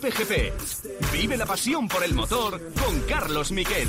Cope GP. Vive la pasión por el motor con Carlos Miquel.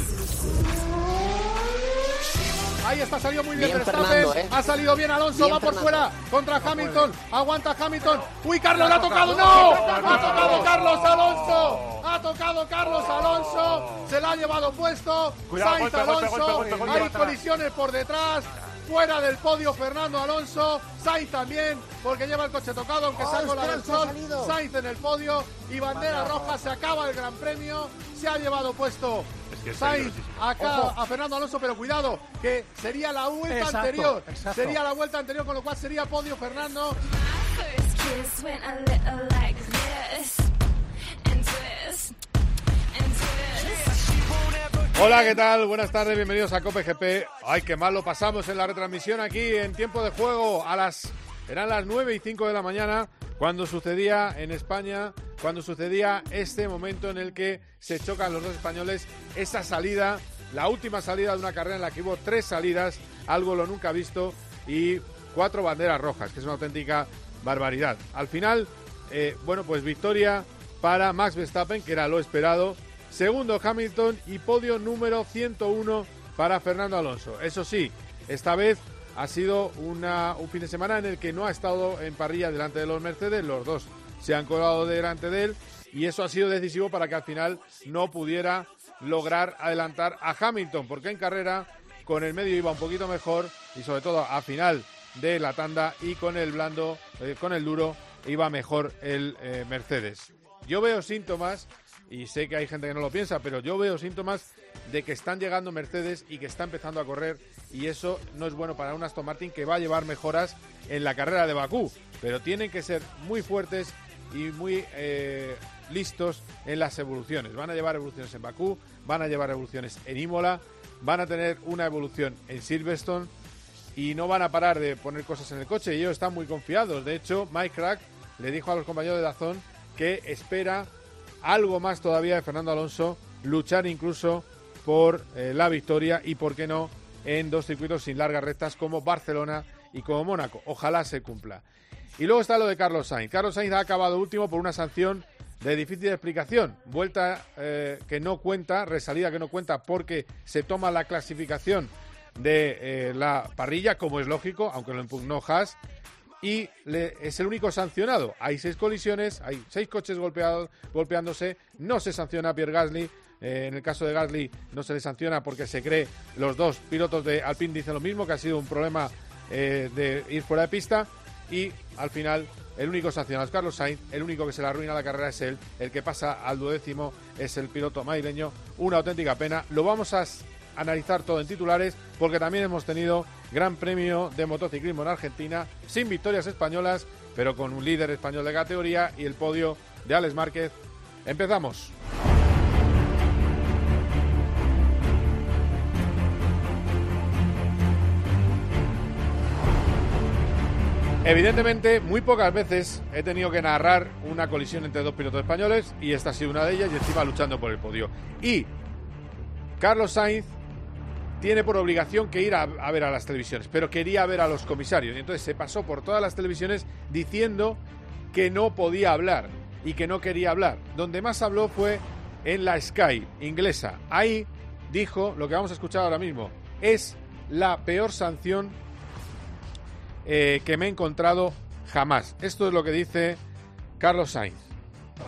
Ahí está, salió muy bien, Verstappen. ¿eh? Ha salido bien Alonso, va por fuera contra Hamilton. Aguanta Hamilton. Uy, Carlos le ha tocado. ¡No! Ha tocado Carlos Alonso. Ha tocado Carlos Alonso. Se la ha llevado puesto. Sainz Alonso. Hay colisiones por detrás. Fuera del podio Fernando Alonso, Sainz también, porque lleva el coche tocado, aunque oh, sacó la del sol. Sainz en el podio y bandera roja, se acaba el Gran Premio, se ha llevado puesto Sainz acá a Fernando Alonso, pero cuidado, que sería la vuelta anterior. Sería la vuelta anterior, con lo cual sería podio Fernando. Hola, ¿qué tal? Buenas tardes, bienvenidos a Cope GP. Ay, qué mal lo pasamos en la retransmisión aquí en tiempo de juego a las eran las 9 y 5 de la mañana cuando sucedía en España, cuando sucedía este momento en el que se chocan los dos españoles, esa salida, la última salida de una carrera en la que hubo tres salidas, algo lo nunca visto, y cuatro banderas rojas, que es una auténtica barbaridad. Al final, eh, bueno, pues victoria para Max Verstappen, que era lo esperado. Segundo Hamilton y podio número 101 para Fernando Alonso. Eso sí, esta vez ha sido una, un fin de semana en el que no ha estado en parrilla delante de los Mercedes, los dos se han colado delante de él y eso ha sido decisivo para que al final no pudiera lograr adelantar a Hamilton, porque en carrera con el medio iba un poquito mejor y sobre todo a final de la tanda y con el blando, eh, con el duro iba mejor el eh, Mercedes. Yo veo síntomas y sé que hay gente que no lo piensa, pero yo veo síntomas de que están llegando Mercedes y que está empezando a correr y eso no es bueno para un Aston Martin que va a llevar mejoras en la carrera de Bakú, pero tienen que ser muy fuertes y muy eh, listos en las evoluciones. Van a llevar evoluciones en Bakú, van a llevar evoluciones en Imola, van a tener una evolución en Silverstone y no van a parar de poner cosas en el coche. Y ellos están muy confiados. De hecho, Mike Crack le dijo a los compañeros de Dazón que espera algo más todavía de Fernando Alonso, luchar incluso por eh, la victoria y, por qué no, en dos circuitos sin largas rectas como Barcelona y como Mónaco. Ojalá se cumpla. Y luego está lo de Carlos Sainz. Carlos Sainz ha acabado último por una sanción de difícil explicación. Vuelta eh, que no cuenta, resalida que no cuenta porque se toma la clasificación de eh, la parrilla, como es lógico, aunque lo impugnó Haas, y es el único sancionado. Hay seis colisiones, hay seis coches golpeados, golpeándose, no se sanciona a Pierre Gasly, eh, en el caso de Gasly no se le sanciona porque se cree, los dos pilotos de Alpine dicen lo mismo, que ha sido un problema eh, de ir fuera de pista y al final el único sancionado es Carlos Sainz, el único que se le arruina la carrera es él, el que pasa al duodécimo es el piloto madrileño, una auténtica pena. Lo vamos a analizar todo en titulares porque también hemos tenido Gran Premio de Motociclismo en Argentina, sin victorias españolas, pero con un líder español de categoría y el podio de Alex Márquez. Empezamos. Evidentemente, muy pocas veces he tenido que narrar una colisión entre dos pilotos españoles y esta ha sido una de ellas y encima luchando por el podio. Y Carlos Sainz tiene por obligación que ir a, ver a las televisiones, pero quería ver a los comisarios y entonces se pasó por todas las televisiones diciendo que no podía hablar y que no quería hablar. Donde más habló fue en la Sky inglesa. Ahí dijo lo que vamos a escuchar ahora mismo. Es la peor sanción eh, que me he encontrado jamás. Esto es lo que dice Carlos Sainz.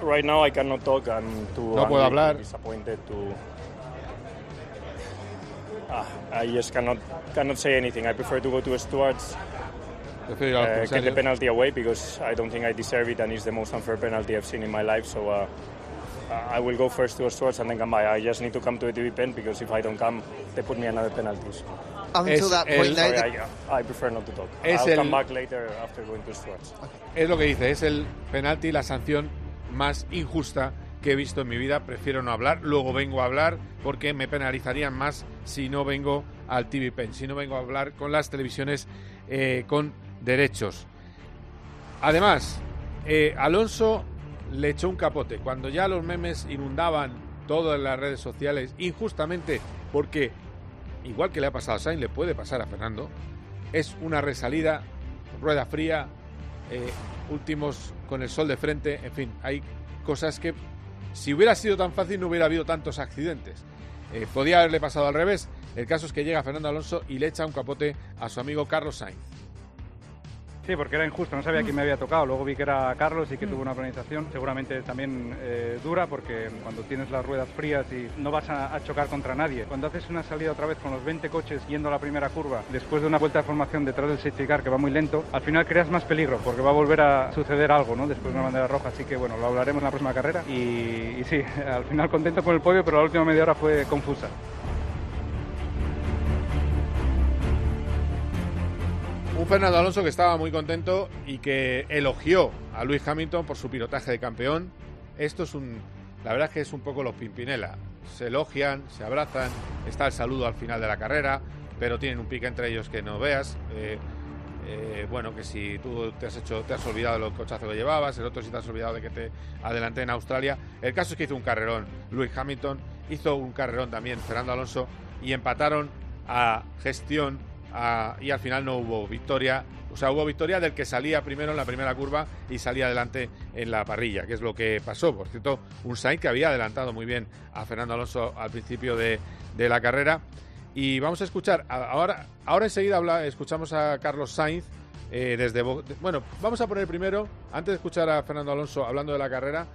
Right now I cannot talk. I'm too no puedo hablar. disappointed to. Ah, I just cannot cannot say anything. I prefer to go to Stewards. Uh, get the penalty away because I don't think I deserve it and it's the most unfair penalty I've seen in my life. So uh, I will go first to Stewards and then come by. I just need to come to the TV pen because if I don't come, they put me another penalty. So. Es lo que dice, es el penalti, la sanción más injusta que he visto en mi vida. Prefiero no hablar, luego vengo a hablar porque me penalizarían más si no vengo al TV Pen, si no vengo a hablar con las televisiones eh, con derechos. Además, eh, Alonso le echó un capote. Cuando ya los memes inundaban todo en las redes sociales, injustamente porque igual que le ha pasado a Sainz, le puede pasar a Fernando. Es una resalida, rueda fría, eh, últimos con el sol de frente, en fin, hay cosas que Si hubiera sido tan fácil no hubiera habido tantos accidentes. Eh, podía haberle pasado al revés. El caso es que llega Fernando Alonso y le echa un capote a su amigo Carlos Sainz. Sí, porque era injusto, no sabía quién me había tocado. Luego vi que era Carlos y que tuvo una planificación seguramente también eh, dura, porque cuando tienes las ruedas frías y no vas a, chocar contra nadie. Cuando haces una salida otra vez con los 20 coches yendo a la primera curva, después de una vuelta de formación detrás del safety car que va muy lento, al final creas más peligro, porque va a volver a suceder algo, ¿no? Después de una bandera roja. Así que bueno, lo hablaremos en la próxima carrera. Y, y sí, al final contento con el podio, pero la última media hora fue confusa. Un Fernando Alonso que estaba muy contento y que elogió a Luis Hamilton por su pilotaje de campeón. Esto es un. La verdad es que es un poco los Pimpinela. Se elogian, se abrazan, está el saludo al final de la carrera, pero tienen un pique entre ellos que no veas. Eh, eh, bueno, que si tú te has hecho, te has olvidado de los cochazos que llevabas, el otro si te has olvidado de que te adelanté en Australia. El caso es que hizo un carrerón Luis Hamilton, hizo un carrerón también Fernando Alonso y empataron a gestión y al final no hubo victoria. O sea, hubo victoria del que salía primero en la primera curva y salía adelante en la parrilla, que es lo que pasó. Por cierto, un Sainz que había adelantado muy bien a Fernando Alonso al principio de, la carrera. Y vamos a escuchar, ahora, ahora enseguida escuchamos a Carlos Sainz eh, desde... Bueno, vamos a poner primero, antes de escuchar a Fernando Alonso hablando de la carrera,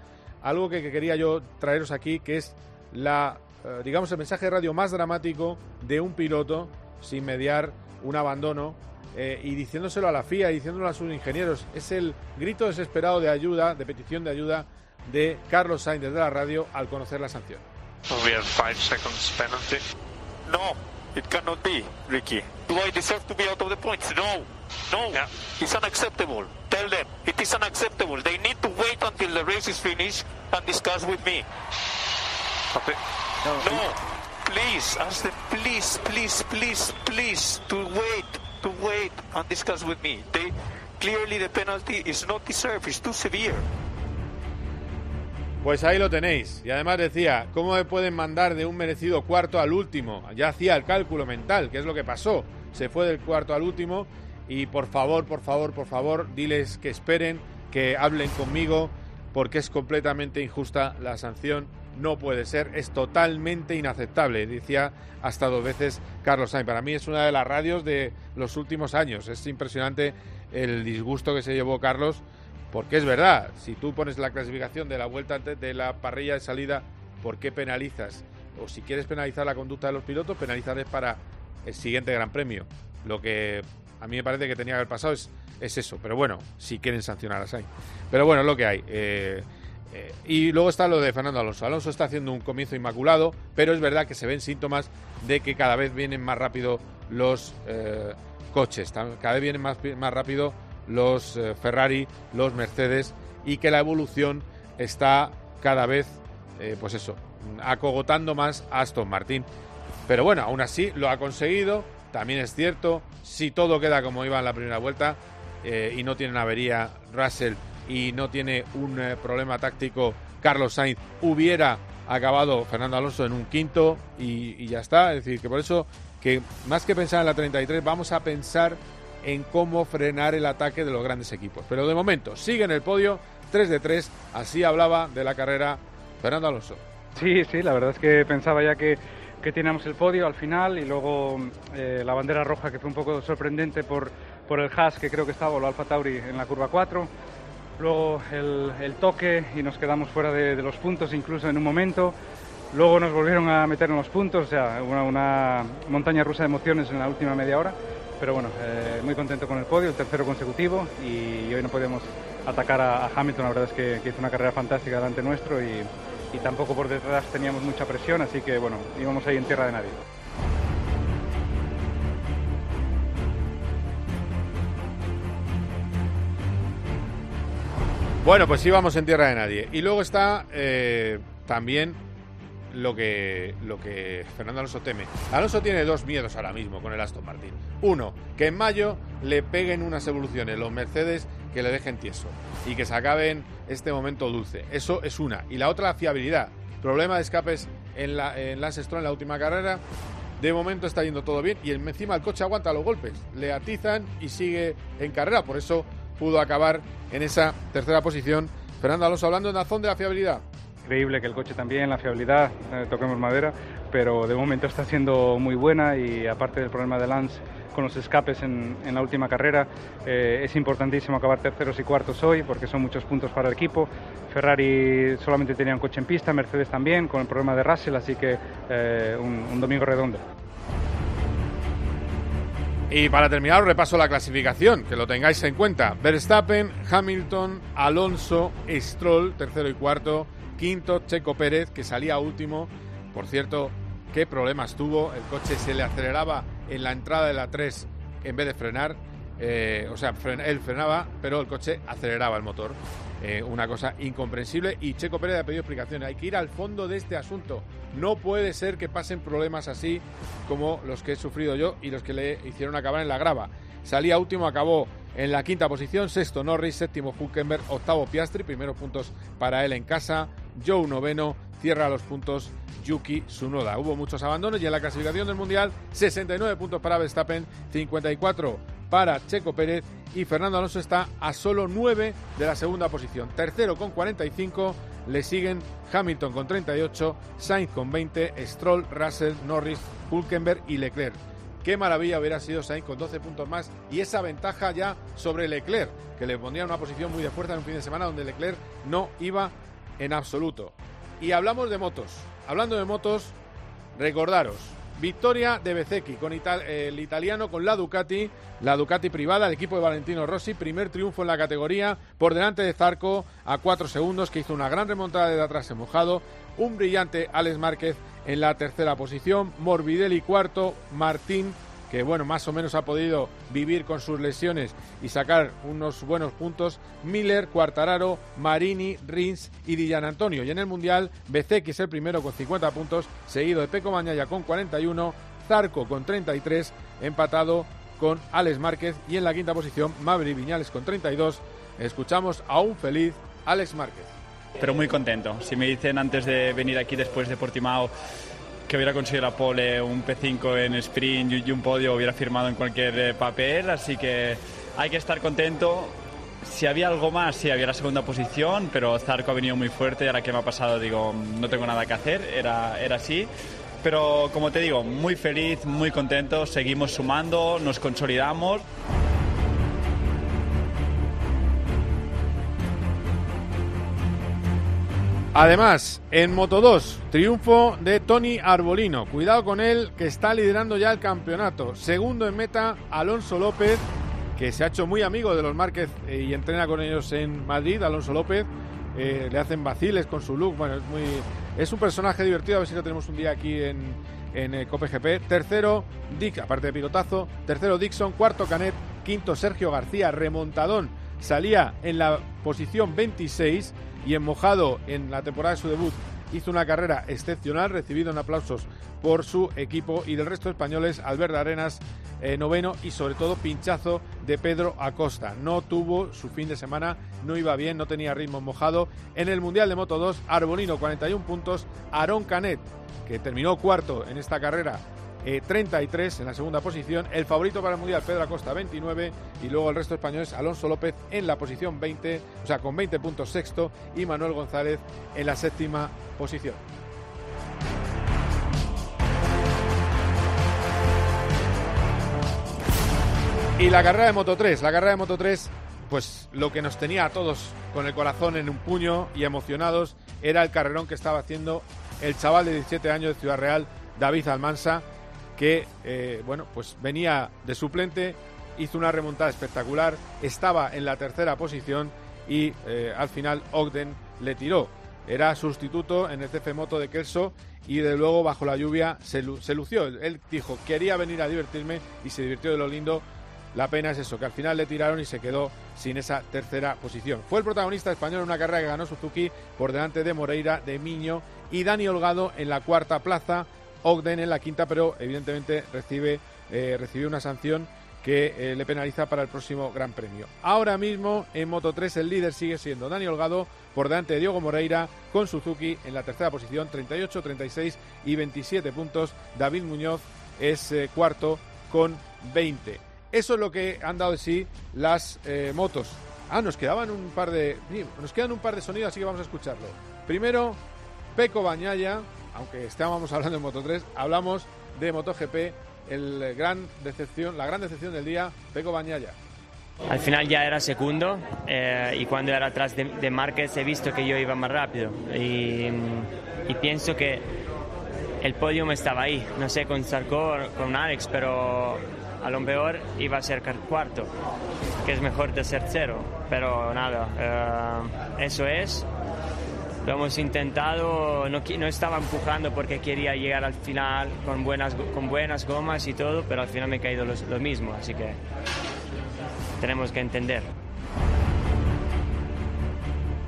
algo que, quería yo traeros aquí, que es la, eh, digamos, el mensaje de radio más dramático de un piloto sin mediar un abandono eh, y diciéndoselo a la FIA y diciéndolo a sus ingenieros. Es el grito desesperado de ayuda, de petición de ayuda de Carlos Sainz desde la radio al conocer la sanción. We have five seconds penalty. No, it cannot be, Ricky. Do I deserve to be out of the points? No, no, yeah. it's unacceptable. Tell them it is unacceptable. They need to wait until the race is finished and discuss with me. Okay. No. no. Please, ask them, please, please, please, please, to wait, to wait and discuss with me. They clearly the penalty is not deserved, it's too severe. Pues ahí lo tenéis. Y además decía, ¿cómo me pueden mandar de un merecido cuarto al último? Ya hacía el cálculo mental, que es lo que pasó. Se fue del cuarto al último y por favor, por favor, por favor, diles que esperen, que hablen conmigo, porque es completamente injusta la sanción no puede ser, es totalmente inaceptable, decía hasta dos veces Carlos Sainz. Para mí es una de las radios de los últimos años. Es impresionante el disgusto que se llevó Carlos, porque es verdad, si tú pones la clasificación de la vuelta de la parrilla de salida, ¿por qué penalizas? O si quieres penalizar la conducta de los pilotos, penalizarles para el siguiente Gran Premio. Lo que a mí me parece que tenía que haber pasado es, es eso. Pero bueno, si quieren sancionar a Sainz. Pero bueno, lo que hay. Eh, eh, y luego está lo de Fernando Alonso. Alonso está haciendo un comienzo inmaculado, pero es verdad que se ven síntomas de que cada vez vienen más rápido los eh, coches, cada vez vienen más, más rápido los eh, Ferrari, los Mercedes y que la evolución está cada vez, pues eso, acogotando más a Aston Martin. Pero bueno, aún así lo ha conseguido. También es cierto, si todo queda como iba en la primera vuelta y no tiene avería Russell y no tiene un eh, problema táctico Carlos Sainz, hubiera acabado Fernando Alonso en un quinto y, ya está. Es decir, que por eso que más que pensar en la 33, vamos a pensar en cómo frenar el ataque de los grandes equipos. Pero de momento, sigue en el podio, 3 de 3, así hablaba de la carrera Fernando Alonso. Sí, sí, la verdad es que pensaba ya que, que teníamos el podio al final y luego eh, la bandera roja que fue un poco sorprendente por, por el Haas que creo que estaba, o el Alfa Tauri en la curva 4 luego el, toque y nos quedamos fuera de, los puntos incluso en un momento. Luego nos volvieron a meter en los puntos, o sea, una, montaña rusa de emociones en la última media hora. Pero bueno, eh, muy contento con el podio, el tercero consecutivo y, hoy no podemos atacar a, Hamilton. La verdad es que, hizo una carrera fantástica delante nuestro y, y tampoco por detrás teníamos mucha presión, así que bueno, íbamos ahí en tierra de nadie. Bueno, pues sí vamos en tierra de nadie. Y luego está eh, también lo que, lo que Fernando Alonso teme. Alonso tiene dos miedos ahora mismo con el Aston Martin. Uno, que en mayo le peguen unas evoluciones los Mercedes que le dejen tieso y que se acaben este momento dulce. Eso es una. Y la otra, la fiabilidad. Problema de escapes en, la, en Lance Stroll en la última carrera. De momento está yendo todo bien y encima el coche aguanta los golpes. Le atizan y sigue en carrera. Por eso pudo acabar en esa tercera posición. Fernando Alonso hablando en la zona de la fiabilidad. increíble que el coche también, la fiabilidad, eh, toquemos madera, pero de momento está siendo muy buena y aparte del problema de Lance con los escapes en, la última carrera, eh, es importantísimo acabar terceros y cuartos hoy porque son muchos puntos para el equipo. Ferrari solamente tenía un coche en pista, Mercedes también, con el problema de Russell, así que eh, un, domingo redondo. Y para terminar, repaso la clasificación, que lo tengáis en cuenta. Verstappen, Hamilton, Alonso, Stroll, tercero y cuarto, quinto, Checo Pérez, que salía último. Por cierto, qué problemas tuvo. El coche se le aceleraba en la entrada de la 3 en vez de frenar. Eh, o sea, él frenaba, pero el coche aceleraba el motor. Eh, una cosa incomprensible. Y Checo Pérez ha pedido explicaciones. Hay que ir al fondo de este asunto. No puede ser que pasen problemas así como los que he sufrido yo y los que le hicieron acabar en la grava. Salía último, acabó en la quinta posición, sexto Norris, séptimo Hulkenberg, octavo Piastri, primeros puntos para él en casa, Joe noveno, cierra los puntos Yuki Tsunoda. Hubo muchos abandonos y en la clasificación del Mundial 69 puntos para Verstappen, 54 para Checo Pérez y Fernando Alonso está a solo 9 de la segunda posición. Tercero con 45, le siguen Hamilton con 38, Sainz con 20, Stroll, Russell, Norris, Hulkenberg y Leclerc. Qué maravilla hubiera sido Sainz con 12 puntos más y esa ventaja ya sobre Leclerc, que le pondría una posición muy de fuerza en un fin de semana donde Leclerc no iba en absoluto. Y hablamos de motos. Hablando de motos, recordaros, victoria de Bezzecchi con el italiano con la Ducati, la Ducati privada, el equipo de Valentino Rossi, primer triunfo en la categoría por delante de Zarco a cuatro segundos, que hizo una gran remontada de atrás en mojado, un brillante Alex Márquez en la tercera posición, Morbidelli cuarto, Martín que bueno, más o menos ha podido vivir con sus lesiones y sacar unos buenos puntos, Miller, Cuartararo, Marini, Rins y Dillan Antonio. Y en el Mundial, es el primero con 50 puntos, seguido de Peco Mañaya con 41, Zarco con 33, empatado con Alex Márquez y en la quinta posición, Maverick Viñales con 32. Escuchamos a un feliz Alex Márquez. Pero muy contento. Si me dicen antes de venir aquí después de Portimao que hubiera conseguido la pole, un P5 en sprint y un podio hubiera firmado en cualquier eh, papel, así que hay que estar contento. Si había algo más, sí, había la segunda posición, pero Zarco ha venido muy fuerte y ahora que me ha pasado digo, no tengo nada que hacer, era, era así. Pero como te digo, muy feliz, muy contento, seguimos sumando, nos consolidamos. Además, en Moto 2, triunfo de Tony Arbolino. Cuidado con él, que está liderando ya el campeonato. Segundo en meta, Alonso López, que se ha hecho muy amigo de los Márquez eh, y entrena con ellos en Madrid. Alonso López eh, le hacen vaciles con su look. Bueno, es muy, es un personaje divertido. A ver si lo tenemos un día aquí en, en eh, COPGP. Tercero, Dick, aparte de pilotazo. Tercero, Dixon. Cuarto, Canet. Quinto, Sergio García, remontadón. Salía en la posición 26 y en mojado en la temporada de su debut hizo una carrera excepcional, recibido en aplausos por su equipo y del resto de españoles, Albert Arenas eh, noveno y sobre todo pinchazo de Pedro Acosta. No tuvo su fin de semana, no iba bien, no tenía ritmo mojado. En el Mundial de Moto 2, Arbolino 41 puntos, Aaron Canet, que terminó cuarto en esta carrera, 33 eh, en la segunda posición. El favorito para el Mundial, Pedro Acosta, 29. Y luego el resto de españoles, Alonso López en la posición 20, o sea, con 20 puntos sexto. Y Manuel González en la séptima posición. Y la carrera de Moto 3, la carrera de Moto 3, pues lo que nos tenía a todos con el corazón en un puño y emocionados era el carrerón que estaba haciendo el chaval de 17 años de Ciudad Real, David Almansa, que eh, bueno, pues venía de suplente, hizo una remontada espectacular, estaba en la tercera posición y eh, al final Ogden le tiró. Era sustituto en el CF Moto de Kelso y de luego bajo la lluvia se, se lució. Él dijo, quería venir a divertirme y se divirtió de lo lindo. La pena es eso, que al final le tiraron y se quedó sin esa tercera posición. Fue el protagonista español en una carrera que ganó Suzuki por delante de Moreira, de Miño y Dani Holgado en la cuarta plaza. Ogden en la quinta, pero evidentemente recibe, eh, recibió una sanción que eh, le penaliza para el próximo Gran Premio. Ahora mismo en Moto 3 el líder sigue siendo Dani Holgado por delante de Diego Moreira con Suzuki en la tercera posición, 38, 36 y 27 puntos. David Muñoz es eh, cuarto con 20. Eso es lo que han dado de sí las motos. Ah, nos quedaban un par de nos quedan un par de sonidos, así que vamos a escucharlo. Primero Peco Bañaya, aunque estábamos hablando de Moto 3, hablamos de MotoGP, el gran decepción, la gran decepción del día, Peco Bañaya. Al final ya era segundo eh, y cuando era atrás de, de Márquez he visto que yo iba más rápido y, y pienso que el podium estaba ahí, no sé con Sarko con Alex, pero a lo peor iba a ser cuarto, que es mejor de ser cero, pero nada, eh, eso es. Lo hemos intentado, no, no, estaba empujando porque quería llegar al final con buenas, con buenas gomas y todo, pero al final me he caído lo, lo mismo, así que tenemos que entender.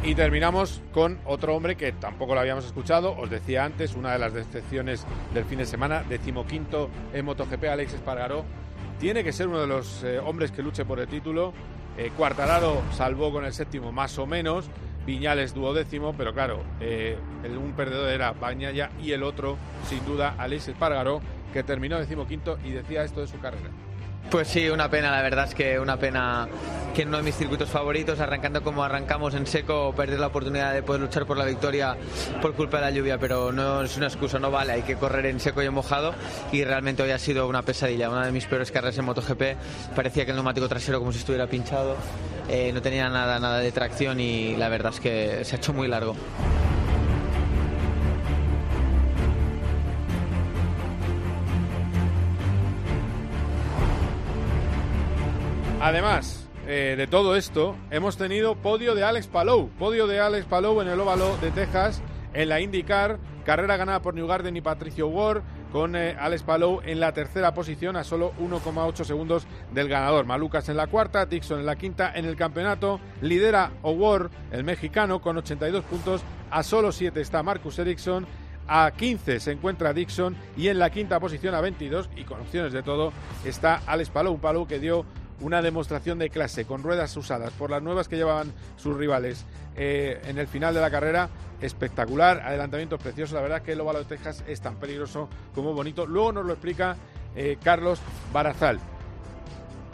Y terminamos con otro hombre que tampoco lo habíamos escuchado, os decía antes, una de las decepciones del fin de semana, decimoquinto en MotoGP, Alex Espargaró. Tiene que ser uno de los eh, hombres que luche por el título. Eh, Cuartararo salvó con el séptimo más o menos, Viñales duodécimo, pero claro, eh, el, un perdedor era Bañaya y el otro, sin duda, Alex Espargaró, que terminó decimoquinto y decía esto de su carrera. Pues sí, una pena, la verdad es que una pena que en uno de mis circuitos favoritos, arrancando como arrancamos en seco, perder la oportunidad de poder luchar por la victoria por culpa de la lluvia, pero no es una excusa, no vale, hay que correr en seco y en mojado y realmente hoy ha sido una pesadilla, una de mis peores carreras en MotoGP, parecía que el neumático trasero como si estuviera pinchado, eh, no tenía nada, nada de tracción y la verdad es que se ha hecho muy largo. Además eh, de todo esto, hemos tenido podio de Alex Palou, podio de Alex Palou en el óvalo de Texas, en la IndyCar, carrera ganada por Newgarden y Patricio Ward, con eh, Alex Palou en la tercera posición a solo 1,8 segundos del ganador. Malucas en la cuarta, Dixon en la quinta en el campeonato. Lidera O'Ward, el mexicano, con 82 puntos. A solo 7 está Marcus Ericsson. A 15 se encuentra Dixon y en la quinta posición a 22 y con opciones de todo está Alex Palou, Palou que dio una demostración de clase con ruedas usadas por las nuevas que llevaban sus rivales eh, en el final de la carrera. Espectacular, adelantamiento precioso. La verdad es que el óvalo de Texas es tan peligroso como bonito. Luego nos lo explica eh, Carlos Barazal.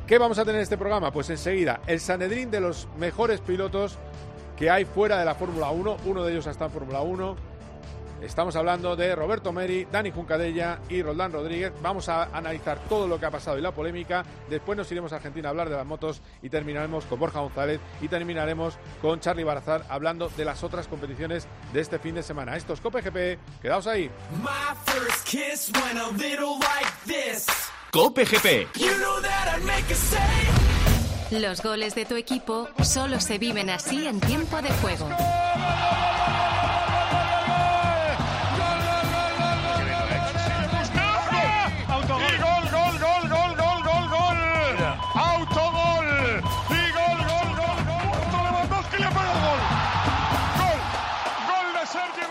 ¿Qué vamos a tener en este programa? Pues enseguida, el Sanedrín de los mejores pilotos que hay fuera de la Fórmula 1. Uno de ellos está en Fórmula 1 Estamos hablando de Roberto Meri, Dani Juncadella y Roldán Rodríguez. Vamos a analizar todo lo que ha pasado y la polémica. Después nos iremos a Argentina a hablar de las motos y terminaremos con Borja González y terminaremos con Charlie Barazar hablando de las otras competiciones de este fin de semana. Esto es Cope GP. Quedaos ahí. Cope GP. Los goles de tu equipo solo se viven así en tiempo de juego.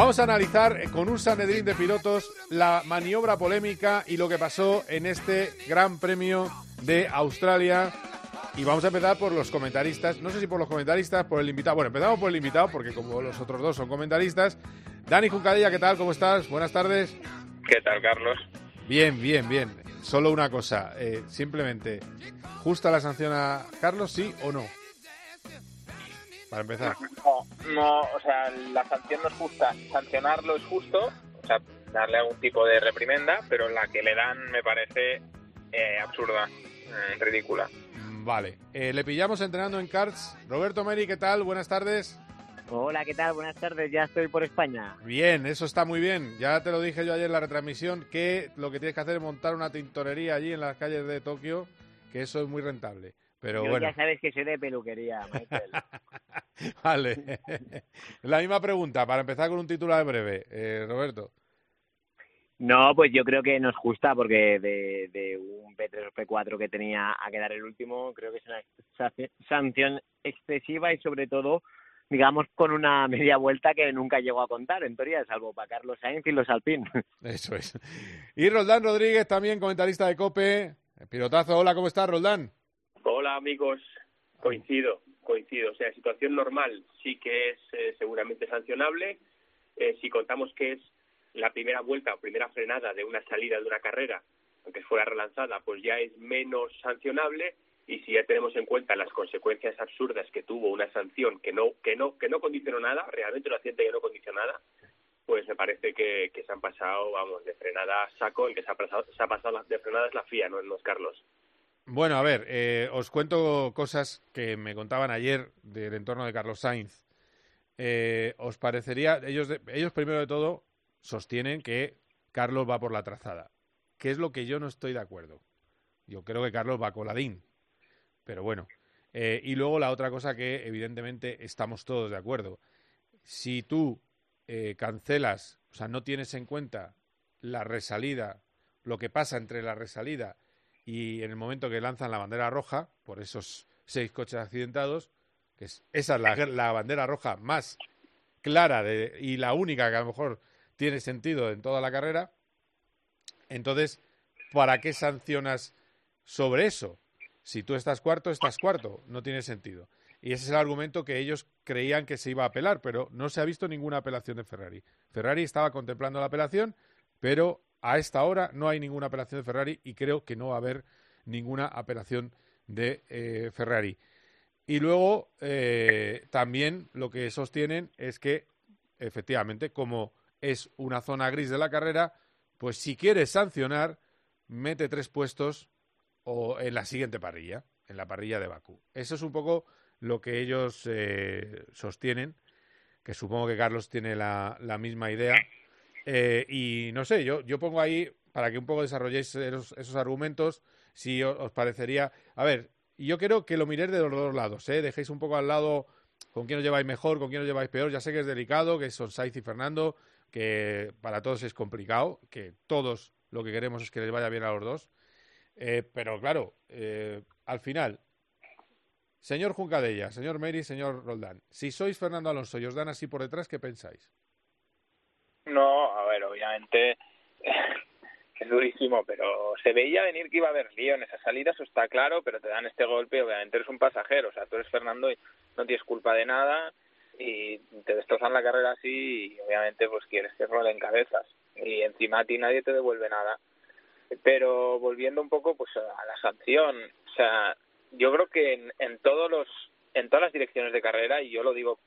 Vamos a analizar con un Sanedrín de pilotos la maniobra polémica y lo que pasó en este Gran Premio de Australia. Y vamos a empezar por los comentaristas. No sé si por los comentaristas, por el invitado. Bueno, empezamos por el invitado, porque como los otros dos son comentaristas. Dani Juncadilla, ¿qué tal? ¿Cómo estás? Buenas tardes. ¿Qué tal, Carlos? Bien, bien, bien. Solo una cosa, eh, simplemente, ¿justa la sanción a Carlos, sí o no? Para empezar. No, no, o sea, la sanción no es justa. Sancionarlo es justo, o sea, darle algún tipo de reprimenda, pero la que le dan me parece eh, absurda, eh, ridícula. Vale, eh, le pillamos entrenando en karts. Roberto Meri, ¿qué tal? Buenas tardes. Hola, ¿qué tal? Buenas tardes, ya estoy por España. Bien, eso está muy bien. Ya te lo dije yo ayer en la retransmisión, que lo que tienes que hacer es montar una tintorería allí en las calles de Tokio, que eso es muy rentable. Pero Yo bueno. ya sabes que soy de peluquería, Michael. vale. La misma pregunta, para empezar con un titular breve. Eh, Roberto. No, pues yo creo que nos justa porque de, de un P3 o P4 que tenía a quedar el último, creo que es una sanción excesiva y sobre todo digamos, con una media vuelta que nunca llegó a contar, en teoría, salvo para Carlos Sainz y los Alpín. Eso es. Y Roldán Rodríguez, también comentarista de COPE. Pilotazo, hola, ¿cómo estás, Roldán? Hola, amigos. Coincido, coincido. O sea, situación normal sí que es eh, seguramente sancionable. Eh, si contamos que es la primera vuelta o primera frenada de una salida de una carrera, aunque fuera relanzada, pues ya es menos sancionable y si ya tenemos en cuenta las consecuencias absurdas que tuvo una sanción que no que no que no condicionó nada realmente un accidente que no condicionó nada pues me parece que, se han pasado vamos de frenada saco el que se ha pasado se ha pasado de frenada es la FIA no, no es Carlos bueno a ver eh, os cuento cosas que me contaban ayer del entorno de Carlos Sainz eh, os parecería ellos ellos primero de todo sostienen que Carlos va por la trazada que es lo que yo no estoy de acuerdo yo creo que Carlos va coladín pero bueno. Eh, y luego la otra cosa que evidentemente estamos todos de acuerdo. Si tú eh, cancelas, o sea, no tienes en cuenta la resalida, lo que pasa entre la resalida y en el momento que lanzan la bandera roja, por esos seis coches accidentados, que es, esa es la, bandera roja más clara y la única que a lo mejor tiene sentido en toda la carrera, entonces, ¿para qué sancionas sobre eso? Si tú estás cuarto, estás cuarto. No tiene sentido. Y ese es el argumento que ellos creían que se iba a apelar, pero no se ha visto ninguna apelación de Ferrari. Ferrari estaba contemplando la apelación, pero a esta hora no hay ninguna apelación de Ferrari y creo que no va a haber ninguna apelación de eh, Ferrari. Y luego eh, también lo que sostienen es que efectivamente, como es una zona gris de la carrera, pues si quieres sancionar, mete tres puestos o en la siguiente parrilla, en la parrilla de Bakú. Eso es un poco lo que ellos eh, sostienen, que supongo que Carlos tiene la, misma idea. Eh, y no sé, yo, yo pongo ahí, para que un poco desarrolléis esos, argumentos, si os, parecería... A ver, yo quiero que lo miréis de los dos lados, ¿eh? Dejéis un poco al lado con quién os lleváis mejor, con quién os lleváis peor. Ya sé que es delicado, que son Saiz y Fernando, que para todos es complicado, que todos lo que queremos es que les vaya bien a los dos. Eh, pero claro, eh, al final, señor Juncadella, señor Meri, señor Roldán, si sois Fernando Alonso y os dan así por detrás, ¿qué pensáis? No, a ver, obviamente es durísimo, pero se veía venir que iba a haber lío en esa salida, eso está claro, pero te dan este golpe, obviamente eres un pasajero, o sea, tú eres Fernando y no tienes culpa de nada y te destrozan la carrera así y obviamente pues quieres que rolen cabezas y encima a ti nadie te devuelve nada. Pero volviendo un poco pues a la sanción, o sea, yo creo que en, en todos los en todas las direcciones de carrera y yo lo digo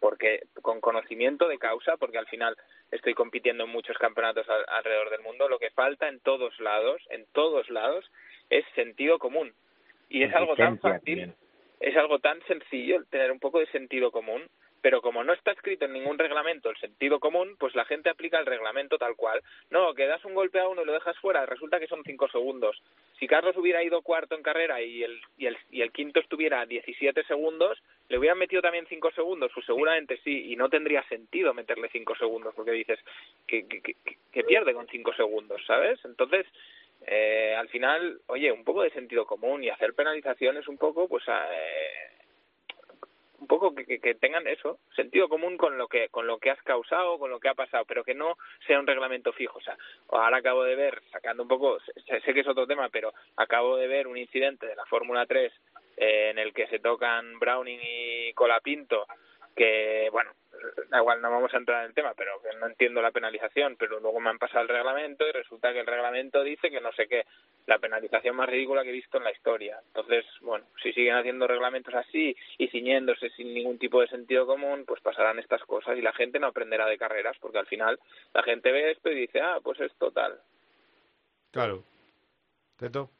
porque con conocimiento de causa, porque al final estoy compitiendo en muchos campeonatos alrededor del mundo, lo que falta en todos lados, en todos lados, es sentido común. Y es algo tan fácil, es algo tan sencillo tener un poco de sentido común pero como no está escrito en ningún reglamento el sentido común, pues la gente aplica el reglamento tal cual. No, que das un golpe a uno y lo dejas fuera, resulta que son cinco segundos. Si Carlos hubiera ido cuarto en carrera y el, y el, y el quinto estuviera a 17 segundos, ¿le hubieran metido también cinco segundos? Pues seguramente sí, y no tendría sentido meterle cinco segundos, porque dices que, que, que, pierde con cinco segundos, ¿sabes? Entonces, eh, al final, oye, un poco de sentido común y hacer penalizaciones un poco, pues... Eh, un poco que, tengan eso sentido común con lo que con lo que has causado con lo que ha pasado pero que no sea un reglamento fijo. O sea ahora acabo de ver sacando un poco sé, que es otro tema pero acabo de ver un incidente de la Fórmula 3 eh, en el que se tocan Browning y Colapinto que bueno da igual, no vamos a entrar en el tema, pero no entiendo la penalización, pero luego me han pasado el reglamento y resulta que el reglamento dice que no sé qué, la penalización más ridícula que he visto en la historia. Entonces, bueno, si siguen haciendo reglamentos así y ciñéndose sin ningún tipo de sentido común, pues pasarán estas cosas y la gente no aprenderá de carreras, porque al final la gente ve esto y dice, ah, pues es total. Claro. ¿Teto?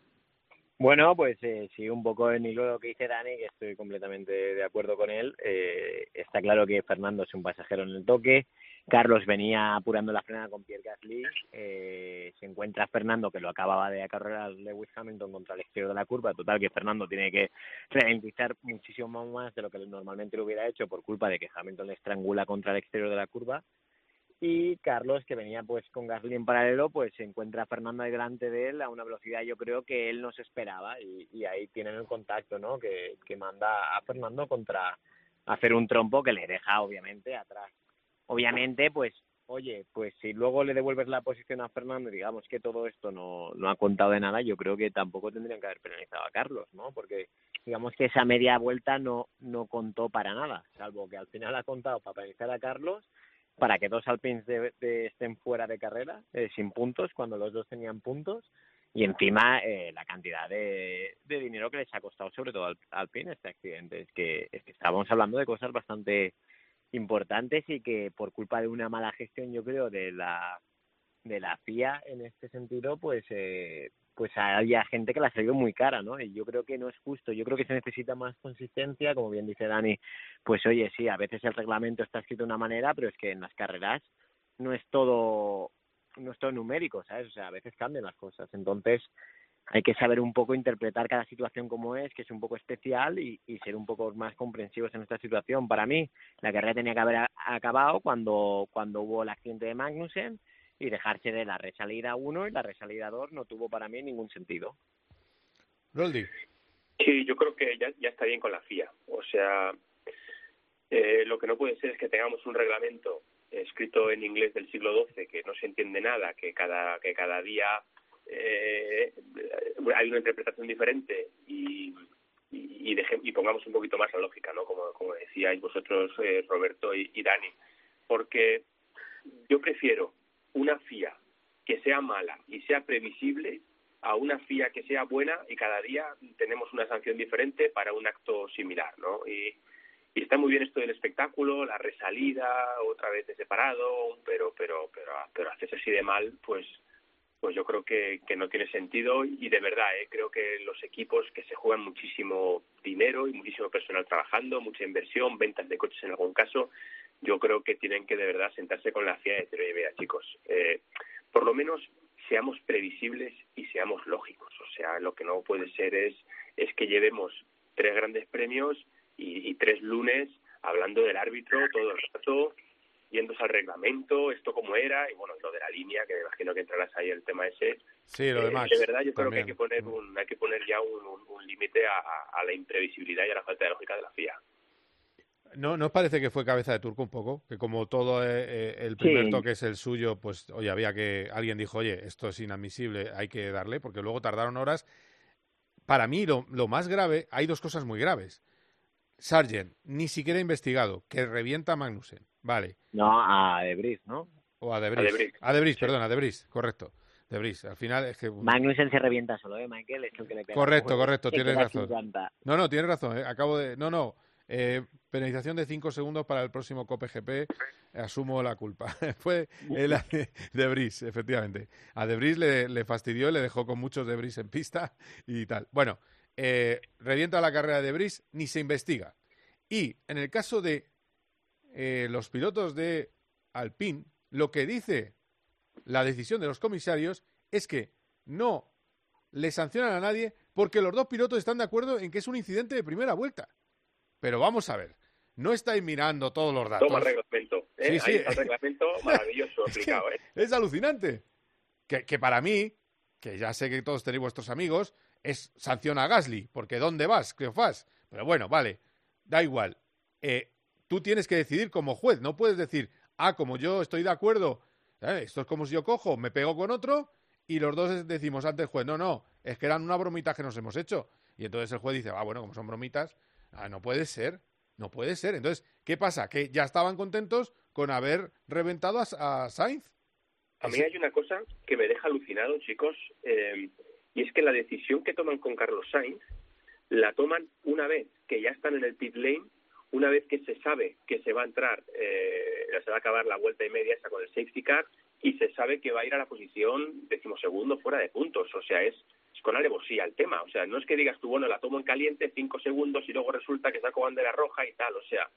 Bueno, pues eh, sí, un poco en hilo lo que dice Dani, que estoy completamente de acuerdo con él. Eh, está claro que Fernando es un pasajero en el toque. Carlos venía apurando la frenada con Pierre Gasly. Eh, se encuentra Fernando, que lo acababa de acarrear Lewis Hamilton contra el exterior de la curva. Total, que Fernando tiene que ralentizar muchísimo más de lo que normalmente lo hubiera hecho por culpa de que Hamilton le estrangula contra el exterior de la curva y Carlos que venía pues con Gasly en paralelo pues se encuentra Fernando ahí delante de él a una velocidad yo creo que él no se esperaba y, ahí tienen el contacto no que, que manda a Fernando contra hacer un trompo que le deja obviamente atrás. Obviamente, pues, oye, pues si luego le devuelves la posición a Fernando, digamos que todo esto no, no ha contado de nada, yo creo que tampoco tendrían que haber penalizado a Carlos, ¿no? Porque digamos que esa media vuelta no, no contó para nada, salvo que al final ha contado para penalizar a Carlos para que dos Alpines de, estén fuera de carrera, eh, sin puntos, cuando los dos tenían puntos, y encima eh, la cantidad de, dinero que les ha costado, sobre todo al Alpine, este accidente. Es que, es que estábamos hablando de cosas bastante importantes y que por culpa de una mala gestión, yo creo, de la de la FIA en este sentido, pues eh, pues había gente que la ha salido muy cara, ¿no? Y yo creo que no es justo, yo creo que se necesita más consistencia, como bien dice Dani, pues oye, sí, a veces el reglamento está escrito de una manera, pero es que en las carreras no es todo no es todo numérico, ¿sabes? O sea, a veces cambian las cosas, entonces hay que saber un poco interpretar cada situación como es, que es un poco especial y, y ser un poco más comprensivos en esta situación. Para mí, la carrera tenía que haber acabado cuando, cuando hubo el accidente de Magnussen, y dejarse de la resalida 1 y la resalida 2 no tuvo para mí ningún sentido. Roldi. Sí, yo creo que ya, ya está bien con la FIA. O sea, eh, lo que no puede ser es que tengamos un reglamento escrito en inglés del siglo XII que no se entiende nada, que cada, que cada día eh, hay una interpretación diferente y, y, y, pongamos un poquito más la lógica, ¿no? Como, como decíais vosotros, eh, Roberto y, y Dani. Porque yo prefiero una FIA que sea mala y sea previsible a una FIA que sea buena y cada día tenemos una sanción diferente para un acto similar, ¿no? Y, está muy bien esto del espectáculo, la resalida, otra vez de separado, pero pero pero pero hacerse así de mal, pues pues yo creo que, que no tiene sentido y de verdad ¿eh? creo que los equipos que se juegan muchísimo dinero y muchísimo personal trabajando, mucha inversión, ventas de coches en algún caso, yo creo que tienen que de verdad sentarse con la FIA y decir, oye, mira, chicos, eh, por lo menos seamos previsibles y seamos lógicos. O sea, lo que no puede ser es, es que llevemos tres grandes premios y, tres lunes hablando del árbitro todo el rato, yéndose al reglamento, esto como era, y bueno, lo de la línea, que me imagino que entrarás ahí el tema ese. Sí, lo demás. Eh, de verdad, yo creo que hay que poner, un, hay que poner ya un, un, límite a, a, la imprevisibilidad y a la falta de lógica de la FIA. ¿No, ¿No os parece que fue cabeza de turco un poco? Que como todo eh, eh, el primer toque es el suyo, pues oye, había que. Alguien dijo, oye, esto es inadmisible, hay que darle, porque luego tardaron horas. Para mí, lo, lo más grave, hay dos cosas muy graves. Sargent, ni siquiera investigado, que revienta a Magnussen. Vale. No, a Debris, ¿no? O a Debris. A Debris, perdón, a Debris, correcto. Debris, al final es que... Magnussen se revienta solo, ¿eh? Michael es el que le pega. Correcto, correcto, tienes razón. No, no, tienes razón, ¿eh? acabo de... No, no, eh, penalización de 5 segundos para el próximo Cope GP. Asumo la culpa. Fue el de Bris, efectivamente. A De Bris le, le, fastidió, le dejó con muchos De Bris en pista y tal. Bueno, eh, revienta la carrera de Bris, ni se investiga. Y en el caso de eh, los pilotos de Alpine, lo que dice la decisión de los comisarios es que no le sancionan a nadie porque los dos pilotos están de acuerdo en que es un incidente de primera vuelta. Pero vamos a ver, no estáis mirando todos los datos. Toma reglamento. ¿eh? Sí, sí. reglamento maravilloso aplicado. ¿eh? Es alucinante. Que, que, para mí, que ya sé que todos tenéis vuestros amigos, es sanción a Gasly, porque ¿dónde vas, Cleofás? Pero bueno, vale, da igual. Eh, tú tienes que decidir como juez, no puedes decir, ah, como yo estoy de acuerdo, ¿eh? esto es como si yo cojo, me pego con otro y los dos decimos ante el juez, no, no, es que eran una bromita que nos hemos hecho. Y entonces el juez dice, ah, bueno, como son bromitas, Ah, no puede ser, no puede ser. Entonces, ¿qué pasa? Que ya estaban contentos con haber reventado a, Sainz. A mí hay una cosa que me deja alucinado, chicos, eh, y es que la decisión que toman con Carlos Sainz la toman una vez que ya están en el pit lane, una vez que se sabe que se va a entrar, eh, se va a acabar la vuelta y media esa con el safety car y se sabe que va a ir a la posición decimosegundo fuera de puntos. O sea, es con alevosía el tema. O sea, no es que digas tú, bueno, la tomo en caliente cinco segundos y luego resulta que saco bandera roja y tal. O sea,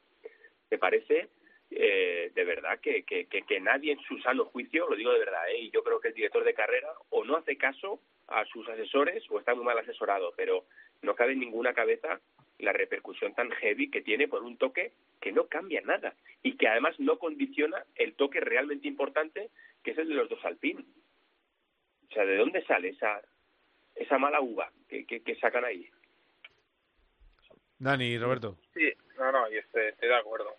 me parece eh, de verdad que, que, que, nadie en su sano juicio, lo digo de verdad, ¿eh? y yo creo que el director de carrera o no hace caso a sus asesores o está muy mal asesorado, pero no cabe en ninguna cabeza la repercusión tan heavy que tiene por un toque que no cambia nada y que además no condiciona el toque realmente importante que es el de los dos alpin. O sea, ¿de dónde sale esa esa mala uva que, que, sacan ahí. Dani, Roberto. Sí, no, no, yo estoy, estoy de acuerdo.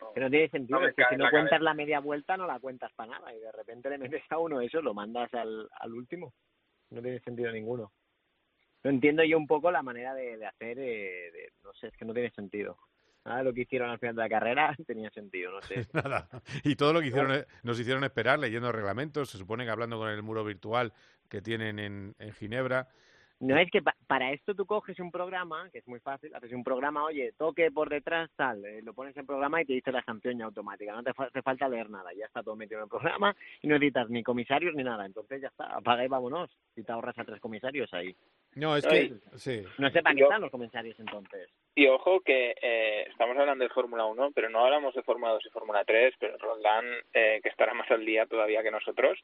No, que no tiene sentido, es que si no cuentas la media vuelta no la cuentas para nada y de repente le metes a uno eso, lo mandas al, al último. No tiene sentido ninguno. No entiendo yo un poco la manera de, de hacer, eh, de, no sé, es que no tiene sentido. Nada de lo que hicieron al final de la carrera tenía sentido, no sé. Nada. Y todo lo que hicieron, eh, nos hicieron esperar leyendo reglamentos, se supone que hablando con el muro virtual que tienen en, en Ginebra. No es que para esto tú coges un programa, que es muy fácil, haces un programa, oye, toque por detrás, tal, eh, lo pones en programa y te dice la sanción ya automática. No te hace falta leer nada, ya está todo metido en el programa y no necesitas ni comisarios ni nada. Entonces ya está, apaga y vámonos. Y te ahorras a tres comisarios ahí. No, es que. Sí. No sé para qué están los comisarios entonces. Y ojo que eh, estamos hablando de Fórmula 1, pero no hablamos de Fórmula 2 y Fórmula 3, pero Roldán, eh, que estará más al día todavía que nosotros,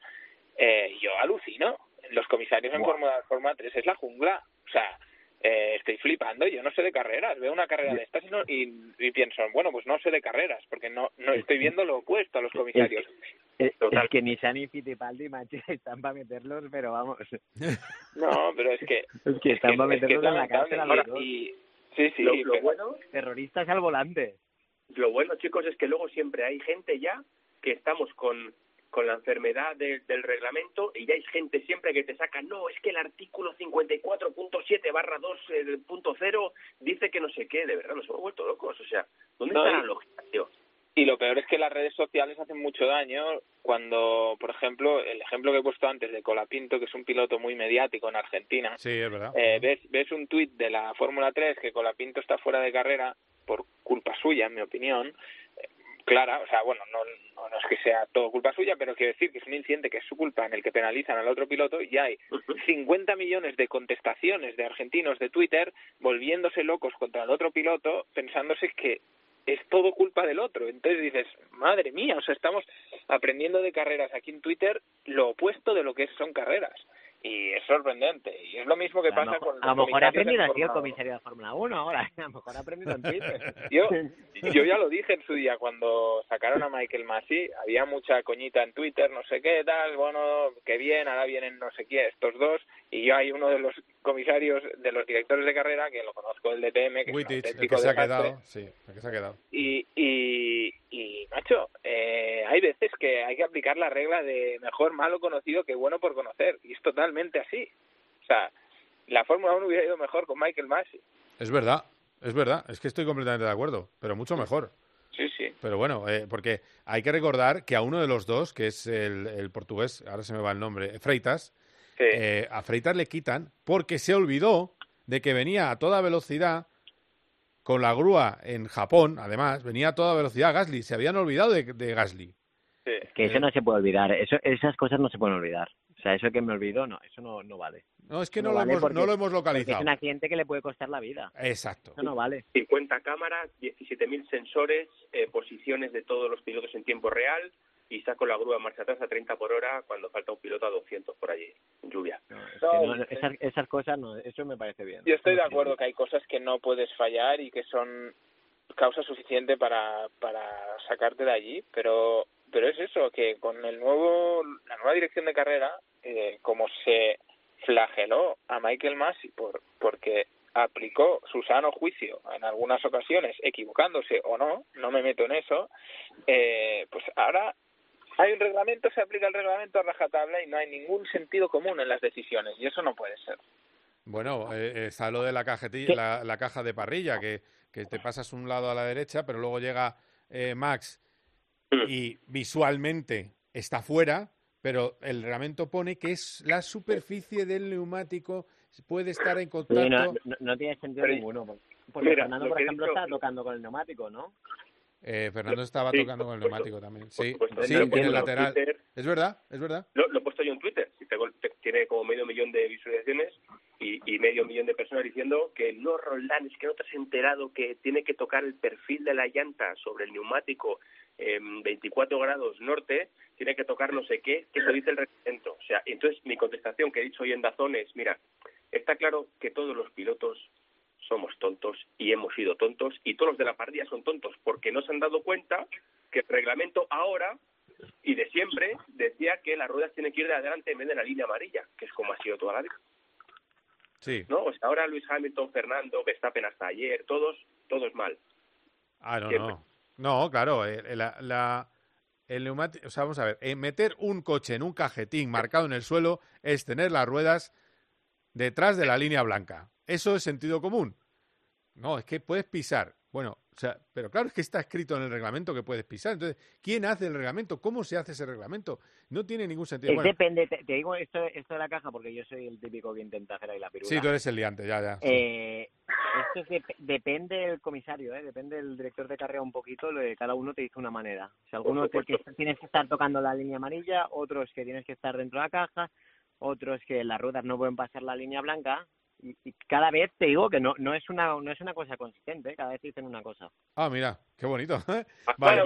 eh, yo alucino. Los comisarios en Fórmula, Fórmula 3 es la jungla. O sea, eh, estoy flipando. Yo no sé de carreras. Veo una carrera de estas y, no, y, y, pienso, bueno, pues no sé de carreras, porque no, no estoy viendo lo opuesto a los comisarios. Es, es que ni Sani Fittipaldi, macho, están para meterlos, pero vamos. No, pero es que... es que están para meterlos en la cárcel a los dos. Y, sí, sí. Lo, bueno, Terroristas al volante. lo bueno, chicos, es que luego siempre hay gente ya que estamos con con la enfermedad de- del reglamento y ya hay gente siempre que te saca, no, es que el artículo 54.7 barra 2.0 dice que no sé qué, de verdad, nos hemos vuelto locos, o sea, ¿dónde No, está y- la lógica, tío? Y lo peor es que las redes sociales hacen mucho daño cuando, por ejemplo, el ejemplo que he puesto antes de Colapinto, que es un piloto muy mediático en Argentina, Sí, es verdad. eh, ves, ves un tuit de la Fórmula 3 que Colapinto está fuera de carrera por culpa suya, en mi opinión, eh, clara, o sea, bueno, no, no, no es que sea todo culpa suya, pero quiero decir que es un incidente que es su culpa en el que penalizan al otro piloto y hay 50 millones de contestaciones de argentinos de Twitter volviéndose locos contra el otro piloto pensándose que es todo culpa del otro. Entonces dices, madre mía, o sea, estamos aprendiendo de carreras aquí en Twitter lo opuesto de lo que son carreras. Y es sorprendente. Y es lo mismo que a pasa con a lo mejor ha aprendido así el comisario de Fórmula 1 ahora. A lo mejor ha aprendido en Twitter. Yo, yo ya lo dije en su día cuando sacaron a Michael Massey, había mucha coñita en Twitter, no sé qué tal, bueno, qué bien, ahora vienen no sé qué, estos dos, y yo hay uno de los comisarios, de los directores de carrera, que lo conozco, el DTM, que es Wittich, el auténtico que se ha quedado. Sí, el que se ha quedado. Y, y, y macho, eh, hay veces que hay que aplicar la regla de mejor malo conocido que bueno por conocer, y es totalmente así. O sea, la Fórmula 1 hubiera ido mejor con Michael Massey. Es verdad, es verdad. Es que estoy completamente de acuerdo, pero mucho mejor. Sí, sí. Pero bueno, eh, porque hay que recordar que a uno de los dos, que es el, el portugués, ahora se me va el nombre, Freitas, eh, a Freitas le quitan porque se olvidó de que venía a toda velocidad con la grúa en Japón, además, venía a toda velocidad Gasly. Se habían olvidado de, de Gasly. Que eso no se puede olvidar. Eso, esas cosas no se pueden olvidar. O sea, eso que me olvidó, no, eso no, no vale. No, es que No no, vale lo, hemos, porque- no lo hemos Porque es localizado. un accidente que le puede costar la vida. Exacto. Eso no vale. 50 cámaras, 17.000 sensores, eh, posiciones de todos los pilotos en tiempo real y saco la grúa en marcha atrás a 30 por hora cuando falta un piloto a 200 por allí, lluvia. Es que no, esas, esas cosas, no, eso me parece bien. Yo estoy de acuerdo que hay cosas que no puedes fallar y que son causa suficiente para, para sacarte de allí, pero pero es eso, que con el nuevo la nueva dirección de carrera, eh, como se flageló a Michael Massey por porque aplicó su sano juicio en algunas ocasiones, equivocándose o no, no me meto en eso, eh, pues ahora hay un reglamento, se aplica el reglamento a rajatabla y no hay ningún sentido común en las decisiones y eso no puede ser. Bueno, eh, está lo de la, cajetilla, la, la caja de parrilla, que, que te pasas un lado a la derecha, pero luego llega eh, Max y visualmente está fuera, pero el reglamento pone que es la superficie del neumático, puede estar en Sí, contacto. no, no, no tiene sentido Pero- ninguno. porque- Mira, Fernando, por ejemplo, dicho- está tocando con el neumático, ¿no? Eh, Fernando estaba Sí, tocando con el neumático también. Sí, supuesto. sí, Lo en el lateral. Twitter- Es verdad, es verdad. Lo, lo he puesto yo en Twitter, tiene como medio millón de visualizaciones y, y medio millón de personas diciendo que no, Roldán, es que no te has enterado que tiene que tocar el perfil de la llanta sobre el neumático en 24 grados norte, tiene que tocar no sé qué, que eso dice el reglamento. O sea, entonces mi contestación que he dicho hoy en Dazón es, mira, está claro que todos los pilotos somos tontos y hemos sido tontos y todos los de la parrilla son tontos porque no se han dado cuenta que el reglamento ahora y de siempre decía que las ruedas tienen que ir de adelante en vez de la línea amarilla, que es como ha sido toda la vida. Sí. ¿no? O sea, ahora Luis Hamilton, Fernando, Verstappen hasta ayer, todos, todos mal. Ah, no, no. No, claro, la, el neumático, o sea, vamos a ver, eh, meter un coche en un cajetín marcado en el suelo es tener las ruedas detrás de la línea blanca. Eso es sentido común. No, es que puedes pisar. Bueno, o sea, pero claro, es que está escrito en el reglamento que puedes pisar. Entonces, ¿quién hace el reglamento? ¿Cómo se hace ese reglamento? No tiene ningún sentido. Depende, te, digo esto, esto, de la caja porque yo soy el típico que intenta hacer ahí la pirula. Sí, tú eres el liante, ya, ya. Eh, esto depende del comisario, ¿eh? depende del director de carrera un poquito, lo de cada uno te dice una manera. O sea, algunos que tienes que estar tocando la línea amarilla, otros que tienes que estar dentro de la caja, otros que las ruedas no pueden pasar la línea blanca, y, cada vez te digo que no, no es una no es una cosa consistente, ¿eh? cada vez dicen una cosa. Ah, mira, qué bonito. ¿eh? Vale,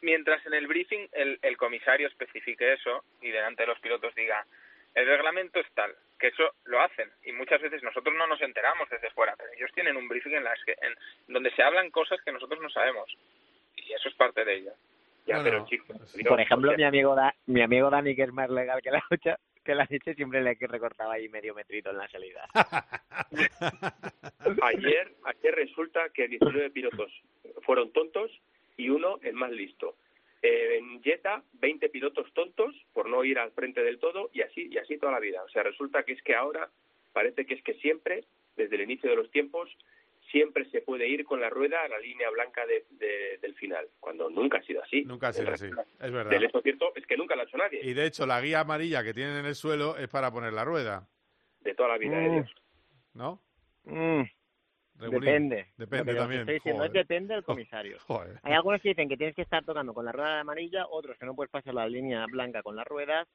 mientras, en el briefing el, el comisario especifique eso y delante de los pilotos diga el reglamento es tal, que eso lo hacen y muchas veces nosotros no nos enteramos desde fuera, pero ellos tienen un briefing en las que en donde se hablan cosas que nosotros no sabemos y eso es parte de ello. Ya, pero chicos, por ejemplo, mi amigo da, mi amigo Dani que es más legal que la lucha, que la leche siempre le recortaba ahí medio metrito en la salida. ayer, ayer resulta que 19 pilotos fueron tontos y uno el más listo. Eh, en Jetta, 20 pilotos tontos por no ir al frente del todo y así y así toda la vida. O sea, resulta que es que ahora parece que es que siempre, desde el inicio de los tiempos, siempre se puede ir con la rueda a la línea blanca de, del final, cuando nunca ha sido así. Nunca ha sido así, es verdad. El hecho cierto es que nunca lo ha hecho nadie. Y de hecho, la guía amarilla que tienen en el suelo es para poner la rueda. De toda la vida de Dios. ¿No? Mm. Depende. Depende también. depende del comisario. Hay algunos que dicen que tienes que estar tocando con la rueda amarilla, otros que no puedes pasar la línea blanca con las ruedas.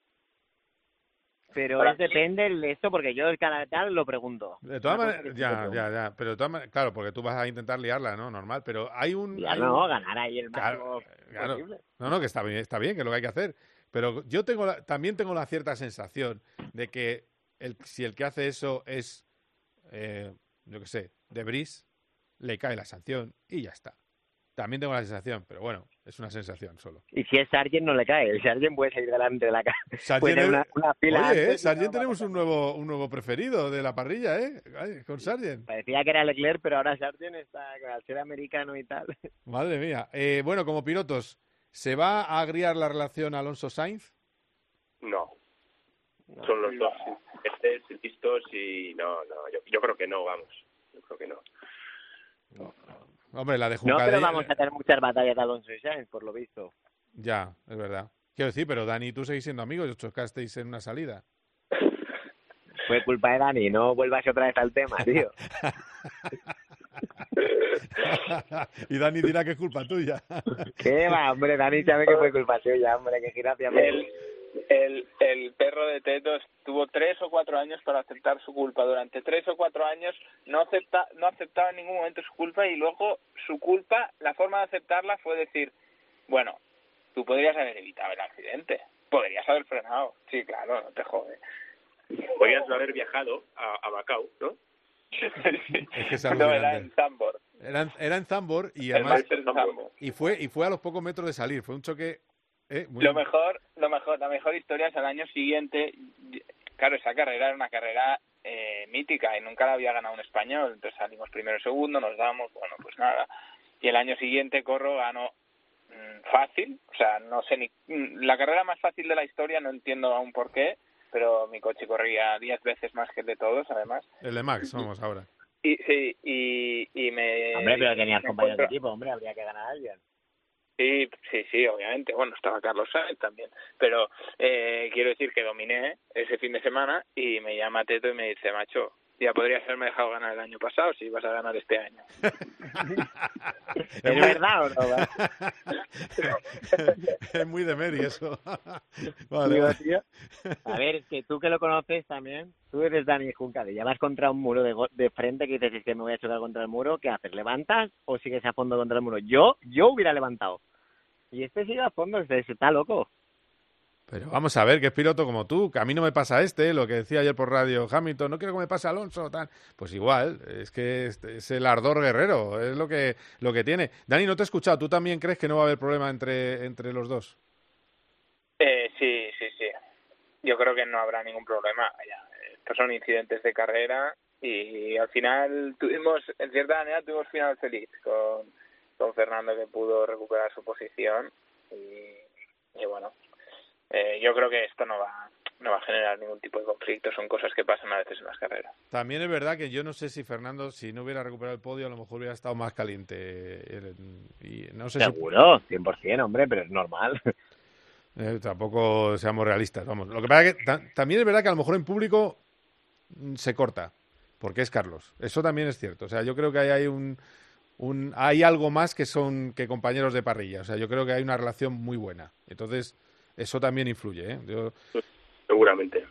Pero es depende de esto porque yo cada tal lo pregunto. De todas maneras, ya, ya, ya. Pero de todas maneras, claro, porque tú vas a intentar liarla, ¿no? Normal. Pero hay un. no, ganar ahí el máximo claro, No, no, que está bien, está bien, que es lo que hay que hacer. Pero yo tengo también tengo la cierta sensación de que el, si el que hace eso es, eh, yo qué sé, de Bris, le cae la sanción y ya está. También tengo la sensación, pero bueno, es una sensación solo. Y si es Sargent no le cae, el Sargent puede salir delante de la casa. Sargent una, una pila Oye, ¿eh? Sargent tenemos un nuevo, un nuevo preferido de la parrilla, ¿eh? con Sargent. Parecía que era Leclerc, pero ahora Sargent está al ser americano y tal. Madre mía. Eh, bueno, como pilotos, ¿se va a agriar la relación Alonso-Sainz? No. Son los dos estés listos y no, no, yo, yo creo que no, vamos. Yo creo que no. no. Hombre, la de No, pero vamos a tener muchas batallas de Alonso y Sainz, por lo visto. Ya, es verdad. Quiero decir, pero Dani y tú seguís siendo amigos y chocasteis en una salida. Fue culpa de Dani, no vuelvas otra vez al tema, tío. y Dani dirá que es culpa tuya. ¿Qué va, hombre? Dani sabe que fue culpa suya, hombre, que gira hacia el, el perro de Teto tuvo tres o cuatro años para aceptar su culpa. Durante tres o cuatro años no, acepta, no aceptaba en ningún momento su culpa y luego su culpa, la forma de aceptarla fue decir, bueno, tú podrías haber evitado el accidente, podrías haber frenado. Sí, claro, no te jode. Podrías haber viajado a, a Macao, ¿no? Es que no, era en Zambor. Era, era en Zambor y además... Y fue, y fue a los pocos metros de salir. Fue un choque eh, lo mejor, lo mejor, la mejor historia es el año siguiente. Claro, esa carrera era una carrera eh, mítica y nunca la había ganado un español. Entonces salimos primero segundo, nos damos, bueno, pues nada. Y el año siguiente Corro ganó mm, fácil, o sea, no sé ni mm, la carrera más fácil de la historia, no entiendo aún por qué, pero mi coche corría diez veces más que el de todos, además. El de Max, vamos ahora. Y sí, y, y me. Hombre, pero tenías compañeros de equipo, hombre, habría que ganar a alguien. Sí, sí, sí, obviamente. Bueno, estaba Carlos Sainz también. Pero eh, quiero decir que dominé ese fin de semana y me llama Teto y me dice, macho, ya podrías haberme dejado ganar el año pasado si vas a ganar este año. ¿Es verdad o no? es muy de Mary eso. vale. A ver, es que tú que lo conoces también, tú eres Dani Junca, ya vas contra un muro de, de frente que dices, es que me voy a chocar contra el muro, ¿qué haces? ¿Levantas o sigues a fondo contra el muro? Yo, yo hubiera levantado. Y este sigue a fondo, este está loco. Pero vamos a ver, que es piloto como tú, que a mí no me pasa este, lo que decía ayer por radio Hamilton, no quiero que me pase Alonso, tal. Pues igual, es que es, el ardor guerrero, es lo que, lo que tiene. Dani, no te he escuchado, ¿tú también crees que no va a haber problema entre, entre los dos? Eh, sí, sí, sí. Yo creo que no habrá ningún problema. estos son incidentes de carrera y al final tuvimos, en cierta manera, tuvimos final feliz con, con Fernando que pudo recuperar su posición y bueno, eh, yo creo que esto no va no va a generar ningún tipo de conflicto, son cosas que pasan a veces en las carreras. También es verdad que yo no sé si Fernando, si no hubiera recuperado el podio, a lo mejor hubiera estado más caliente. Y no sé Seguro, 100%, hombre, pero es normal. Eh, tampoco seamos realistas, vamos. Lo que pasa es que también es verdad que a lo mejor en público mm, se corta, porque es Carlos. Eso también es cierto. O sea, yo creo que hay un, un, hay algo más que son que compañeros de parrilla. O sea, yo creo que hay una relación muy buena. Entonces, eso también influye. ¿eh? Yo... Seguramente.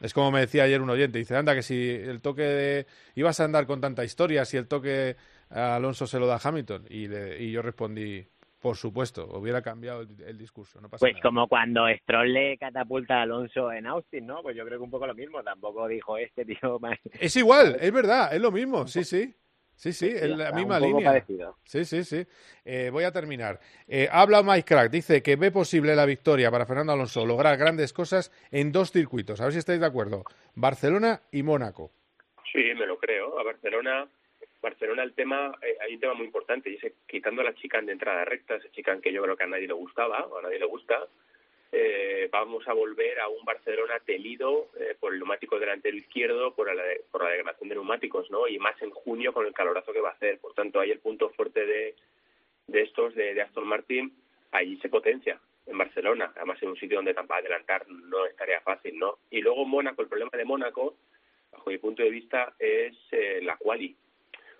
Es como me decía ayer un oyente, dice, anda, que si el toque de... ibas a andar con tanta historia, si el toque a Alonso se lo da a Hamilton. Y, y yo respondí, por supuesto, hubiera cambiado el, discurso. No pasa pues como cuando Stroll le catapulta a Alonso en Austin, ¿no? Pues yo creo que un poco lo mismo. Tampoco dijo este tío. Es igual, es verdad, es lo mismo, sí, sí. Sí, sí, en la misma línea. Sí, sí, sí. Eh, voy a terminar. Eh, habla Mike Crack, dice que ve posible la victoria para Fernando Alonso lograr grandes cosas en dos circuitos. A ver si estáis de acuerdo. Barcelona y Mónaco. Sí, me lo creo. A Barcelona Barcelona el tema, eh, hay un tema muy importante, y es quitando la chicane de entrada recta, esa chicane que yo creo que a nadie le gustaba, o a nadie le gusta, eh, vamos a volver a un Barcelona temido eh, por el neumático delantero izquierdo, por la, por la degradación de neumáticos, ¿no? Y más en junio con el calorazo que va a hacer. Por tanto, hay el punto fuerte de, de estos, de, de Aston Martin, allí se potencia en Barcelona, además en un sitio donde para adelantar no es tarea fácil, ¿no? Y luego Mónaco, el problema de Mónaco, bajo mi punto de vista, es la quali.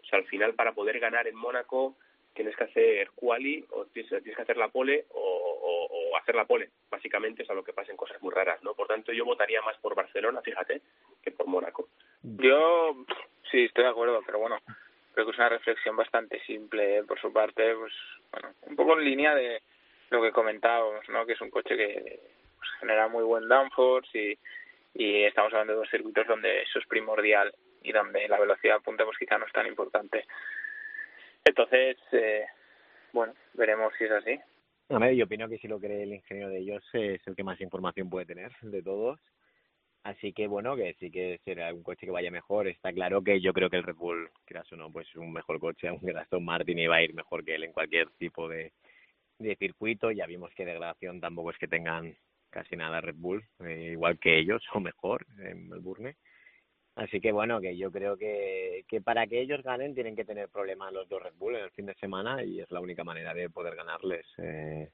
O sea, al final para poder ganar en Mónaco tienes que hacer quali o tienes, que hacer la pole o, hacer la pole. Básicamente es a lo que pasen cosas muy raras, ¿no? Por tanto, yo votaría más por Barcelona, fíjate, que por Mónaco. Yo sí estoy de acuerdo, pero bueno, creo que es una reflexión bastante simple ¿eh? por su parte, pues bueno, un poco en línea de lo que comentábamos, ¿no? Que es un coche que pues, genera muy buen downforce y, y estamos hablando de dos circuitos donde eso es primordial y donde la velocidad punta pues quizá no es tan importante. Entonces, eh, bueno, veremos si es así. A ver, yo opino que si lo cree el ingeniero de ellos es el que más información puede tener de todos. Así que bueno, que sí que será un coche que vaya mejor. Está claro que yo creo que el Red Bull, quieras o no, pues es un mejor coche, aunque el Aston Martin iba a ir mejor que él en cualquier tipo de, de circuito. Ya vimos que degradación tampoco es que tengan casi nada Red Bull, eh, igual que ellos, o mejor en Melbourne. Así que bueno, que yo creo que, que para que ellos ganen tienen que tener problemas los dos Red Bull en el fin de semana y es la única manera de poder ganarles. Eh,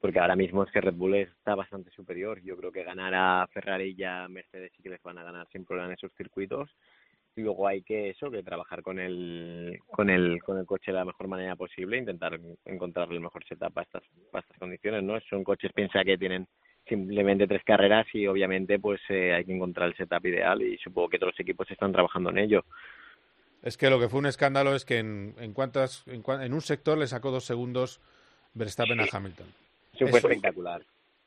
porque ahora mismo es que Red Bull está bastante superior. Yo creo que ganar a Ferrari y a Mercedes sí que les van a ganar sin problema en esos circuitos. Y luego hay que eso, que trabajar con el, con el, con el coche de la mejor manera posible, intentar encontrar el mejor setup para estas, para estas condiciones, ¿no? Son coches, piensa que tienen simplemente tres carreras y obviamente pues eh, hay que encontrar el setup ideal y supongo que todos los equipos están trabajando en ello. Es que lo que fue un escándalo es que en, en, cuantas, en, un sector le sacó dos segundos Verstappen a Hamilton. Eso fue espectacular.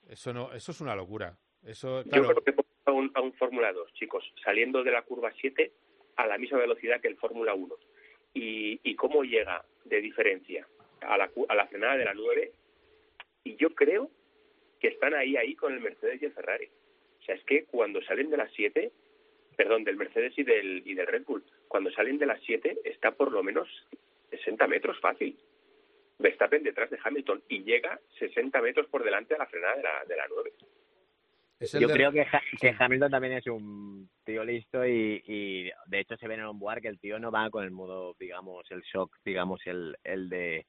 Eso, no, eso es una locura. Eso, Yo creo que a un, a un Fórmula 2, chicos, saliendo de la curva 7 a la misma velocidad que el Fórmula 1. Y, y cómo llega de diferencia a la, a la frenada de la 9. Y yo creo que están ahí, ahí con el Mercedes y el Ferrari. O sea, es que cuando salen de las 7, perdón, del Mercedes y del, y del Red Bull, cuando salen de las 7 está por lo menos 60 metros fácil. Verstappen detrás de Hamilton y llega 60 metros por delante a la frenada de la, de la 9. Yo creo que, que, Hamilton también es un tío listo y, y de hecho se ve en el onboard que el tío no va con el modo, digamos, el shock, digamos, el, el de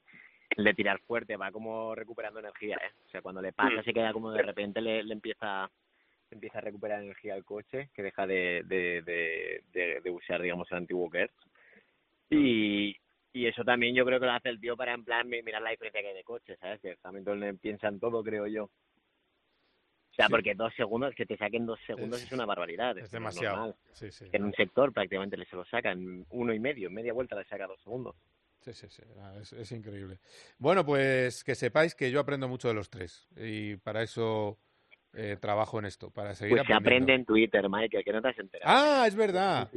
de tirar fuerte, va como recuperando energía, ¿eh? O sea, cuando le pasa mm. se queda como de repente le, le empieza empieza a recuperar energía al coche, que deja de, de, de, de, usar, digamos, el antiguo Kerr. Y, y eso también yo creo que lo hace el tío para, en plan, mirar la diferencia que hay de coche, ¿sabes? Que Hamilton piensa en todo, creo yo. O sea, porque dos segundos, que te saquen dos segundos es, una barbaridad. Es, demasiado. En un sector prácticamente le se lo sacan uno y medio, media vuelta le saca dos segundos. Sí, sí, sí, ah, es, increíble. Bueno, pues que sepáis que yo aprendo mucho de los tres y para eso eh, trabajo en esto, para seguir pues se aprende en Twitter, Michael, que no te has enterado. Ah, es verdad.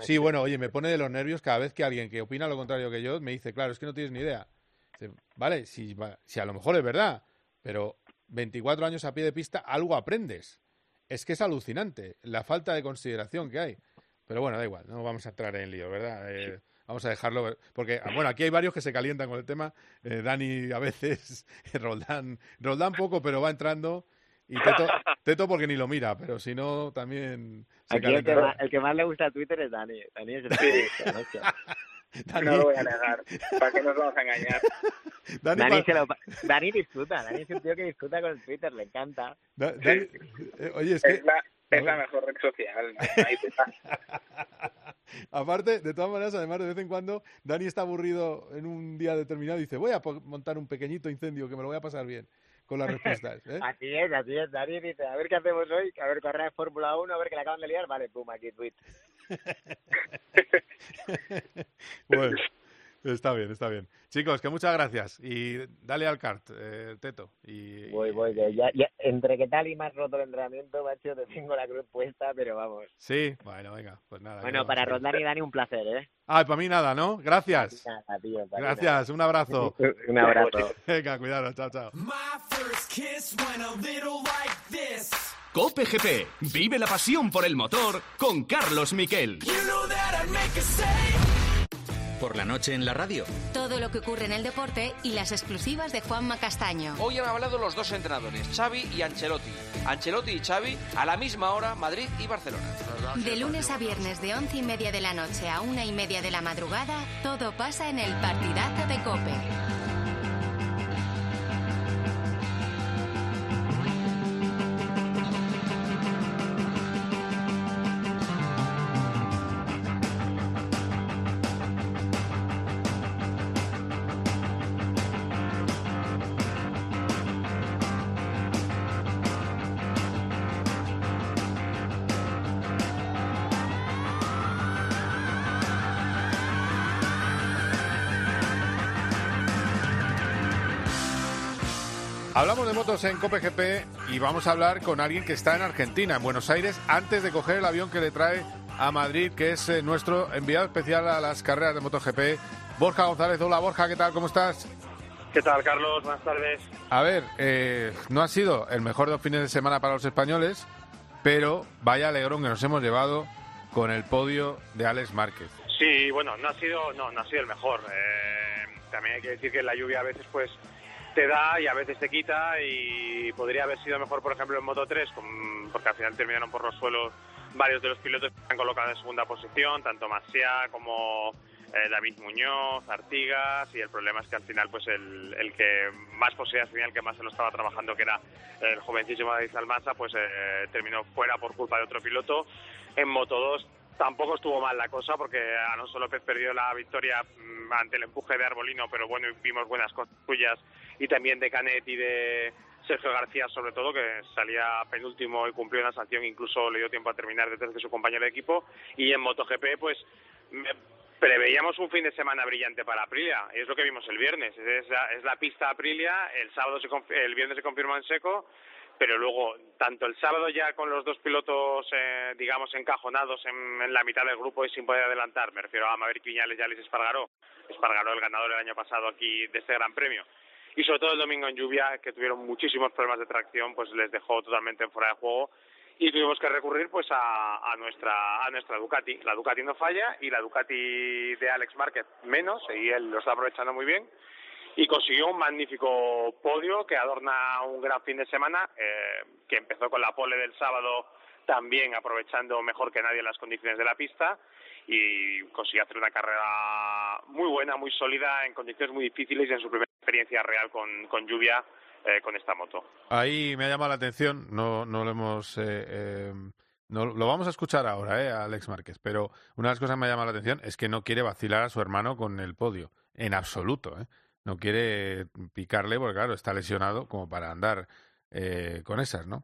Sí, bueno, oye, me pone de los nervios cada vez que alguien que opina lo contrario que yo me dice, claro, es que no tienes ni idea. Vale, si, si a lo mejor es verdad, pero 24 años a pie de pista, algo aprendes. es que es alucinante la falta de consideración que hay. Pero bueno, da igual, no vamos a entrar en lío, ¿verdad? Eh, vamos a dejarlo, porque, ah, bueno, aquí hay varios que se calientan con el tema. Eh, Dani a veces, Roldán, Roldán poco, pero va entrando. Y Teto, Teto porque ni lo mira, pero si no, también... Aquí el que, más, el que, más, le gusta a Twitter es Dani. Dani es el que Dani... No lo voy a negar. ¿Para qué nos vamos a engañar? Dani, Dani, se lo... Dani disfruta. Dani es un tío que disfruta con el Twitter. Le encanta. Dani... Eh, oye, es que... Es la, es la mejor red social. Aparte, de todas maneras, además, de vez en cuando, Dani está aburrido en un día determinado y dice, voy a montar un pequeñito incendio que me lo voy a pasar bien con las respuestas. ¿eh? Así es, así es. Dani dice, a ver qué hacemos hoy, a ver carrera de Fórmula 1, a ver que la acaban de liar, vale, pum, aquí tweet. bueno, está bien, está bien. Chicos, que muchas gracias. Y dale al kart, eh, Teto. Y, voy, voy, ya, ya, entre que tal y más roto el entrenamiento, macho, te tengo la cruz puesta, pero vamos. Sí, bueno, venga, pues nada. Bueno, para Roldán y Dani un placer, ¿eh? Ah, para mí nada, ¿no? Gracias. Nada, tío, gracias, un abrazo. un abrazo. venga, cuidado, chao, chao. Cope GP, vive la pasión por el motor con Carlos Miquel. Por la noche en la radio. Todo lo que ocurre en el deporte y las exclusivas de Juanma Castaño. Hoy han hablado los dos entrenadores, Xavi y Ancelotti. Ancelotti y Xavi a la misma hora, Madrid y Barcelona. De lunes a viernes de once y media de la noche a una y media de la madrugada, todo pasa en el partidazo de Cope. Motos en COPGP y vamos a hablar con alguien que está en Argentina, en Buenos Aires, antes de coger el avión que le trae a Madrid, que es eh, nuestro enviado especial a las carreras de MotoGP, Borja González. Hola Borja, ¿qué tal? ¿Cómo estás? ¿Qué tal, Carlos? Buenas tardes. A ver, eh, no ha sido el mejor de los fines de semana para los españoles, pero vaya alegrón que nos hemos llevado con el podio de Alex Márquez. Sí, bueno, no ha sido, no, no ha sido el mejor. Eh, también hay que decir que la lluvia a veces, pues, te da y a veces te quita y podría haber sido mejor, por ejemplo, en Moto 3, porque al final terminaron por los suelos varios de los pilotos que han colocado en segunda posición, tanto Masia como eh, David Muñoz, Artigas, y el problema es que al final pues el, el que más posibilidades tenía, el que más se lo estaba trabajando, que era el jovencísimo David Almanza, pues eh, terminó fuera por culpa de otro piloto. En Moto 2 tampoco estuvo mal la cosa porque Alonso López perdió la victoria mm, ante el empuje de Arbolino, pero bueno, vimos buenas cosas suyas y también de Canet y de Sergio García sobre todo, que salía penúltimo y cumplió una sanción, incluso le dio tiempo a terminar detrás de su compañero de equipo. Y en MotoGP, pues preveíamos un fin de semana brillante para Aprilia, y es lo que vimos el viernes. Es la, es la pista Aprilia, el sábado el viernes se confirmó en seco, pero luego, tanto el sábado ya con los dos pilotos, eh, digamos, encajonados en, la mitad del grupo y sin poder adelantar, me refiero a Maverick Viñales y Alex Espargaró, Espargaró el ganador el año pasado aquí de este gran premio, y sobre todo el domingo en lluvia, que tuvieron muchísimos problemas de tracción, pues les dejó totalmente fuera de juego. Y tuvimos que recurrir pues a, nuestra a nuestra Ducati. La Ducati no falla y la Ducati de Alex Márquez menos, y él lo está aprovechando muy bien y consiguió un magnífico podio que adorna un gran fin de semana eh, que empezó con la pole del sábado también aprovechando mejor que nadie las condiciones de la pista y consiguió hacer una carrera muy buena, muy sólida en condiciones muy difíciles y en su primera experiencia real con, con lluvia eh, con esta moto. Ahí me ha llamado la atención, no, no lo hemos... Eh, eh, no, lo vamos a escuchar ahora, eh, Alex Márquez, pero una de las cosas que me ha llamado la atención es que no quiere vacilar a su hermano con el podio, en absoluto. ¿eh? No quiere picarle porque, claro, está lesionado como para andar eh, con esas, ¿no?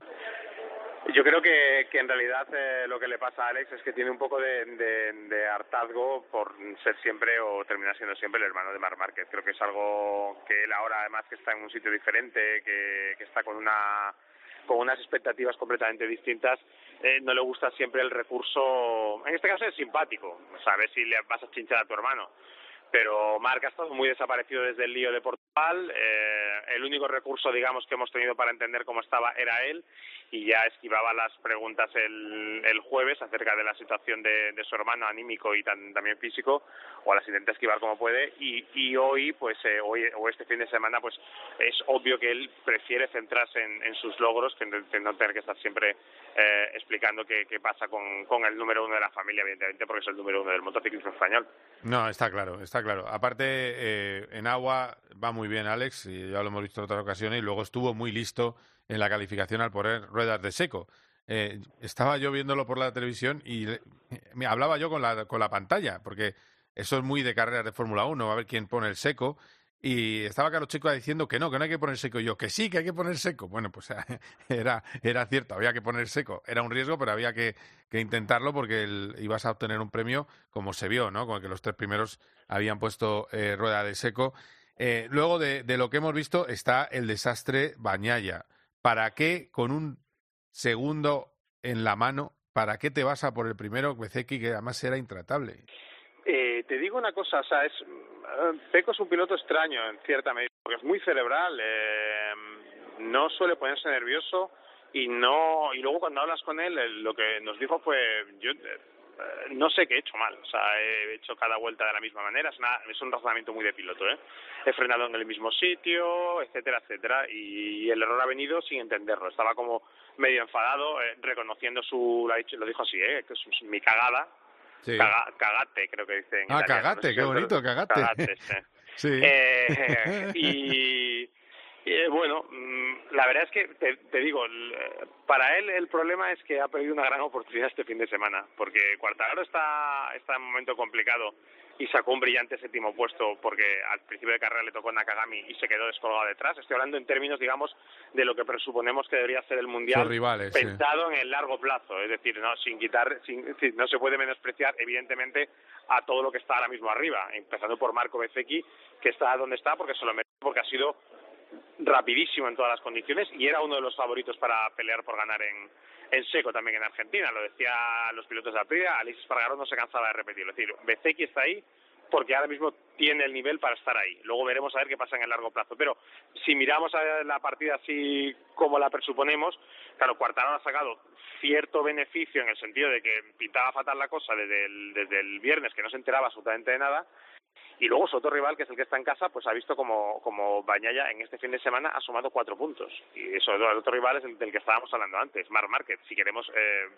Yo creo que, que en realidad eh, lo que le pasa a Alex es que tiene un poco de, de, hartazgo por ser siempre o terminar siendo siempre el hermano de Mar Márquez. Creo que es algo que él ahora, además, que está en un sitio diferente, que, que está con una con unas expectativas completamente distintas, eh, no le gusta siempre el recurso, en este caso es simpático, sabes si le vas a chinchar a tu hermano, pero Marc ha estado muy desaparecido desde el lío de Portugal. Eh, el único recurso, digamos, que hemos tenido para entender cómo estaba era él y ya esquivaba las preguntas el, jueves acerca de la situación de, su hermano anímico y también físico, o las intenta esquivar como puede y, hoy, pues eh, hoy o este fin de semana, pues es obvio que él prefiere centrarse en, sus logros que no tener que estar siempre eh, explicando qué, qué pasa con, el número uno de la familia, evidentemente, porque es el número uno del motociclismo español. No, está claro, está claro. Aparte, eh, en agua va muy bien Alex, y ya lo hemos visto en otras ocasiones, y luego estuvo muy listo en la calificación al poner ruedas de seco. Eh, estaba yo viéndolo por la televisión y me hablaba yo con la, con la pantalla, porque eso es muy de carreras de Fórmula 1, a ver quién pone el seco. Y estaba Carlos Checo diciendo que no, que no hay que poner seco. Y yo, que sí, que hay que poner seco. Bueno, pues era, era cierto, había que poner seco. Era un riesgo, pero había que, que intentarlo porque el, ibas a obtener un premio como se vio, ¿no? Con que los tres primeros habían puesto eh, rueda de seco. Eh, luego de, de, lo que hemos visto está el desastre Bañaya. ¿Para qué con un segundo en la mano, para qué te vas a por el primero Bezeki, que además era intratable? Eh, te digo una cosa, o sea, es, Peco es un piloto extraño en cierta medida, porque es muy cerebral, eh, no suele ponerse nervioso y no y luego cuando hablas con él, lo que nos dijo fue, yo eh, no sé qué he hecho mal, o sea, he hecho cada vuelta de la misma manera, es, un razonamiento muy de piloto, ¿eh? He frenado en el mismo sitio, etcétera, etcétera, y el error ha venido sin entenderlo, estaba como medio enfadado, eh, reconociendo su, lo, dicho, lo dijo así, ¿eh? Que es mi cagada, sí. Caga, cagate, creo que dicen. Ah, italiano, cagate, no sé qué bonito, cagate. Cagate, sí. sí. Eh, y eh, bueno, mm, la verdad es que te, te digo, para él el problema es que ha perdido una gran oportunidad este fin de semana, porque Cuartararo está, está en un momento complicado y sacó un brillante séptimo puesto porque al principio de carrera le tocó Nakagami y se quedó descolgado detrás. Estoy hablando en términos, digamos, de lo que presuponemos que debería ser el mundial rivales, pensado sí. en el largo plazo, es decir, no sin quitar, sin, no se puede menospreciar evidentemente a todo lo que está ahora mismo arriba, empezando por Marco Bezzecchi que está donde está porque se lo merece porque ha sido rapidísimo en todas las condiciones y era uno de los favoritos para pelear por ganar en, en seco también en Argentina. Lo decía los pilotos de Aprilia, Alice Espargaró no se cansaba de repetirlo. Es decir, Bezeki está ahí porque ahora mismo tiene el nivel para estar ahí. Luego veremos a ver qué pasa en el largo plazo. Pero si miramos a la partida así como la presuponemos, claro, Cuartararo ha sacado cierto beneficio en el sentido de que pintaba fatal la cosa desde el, desde el viernes, que no se enteraba absolutamente de nada, y luego su otro rival, que es el que está en casa, pues ha visto como, como Bañaya en este fin de semana ha sumado cuatro puntos. Y todo el otro rival es el del que estábamos hablando antes, Mar Márquez. Si queremos eh,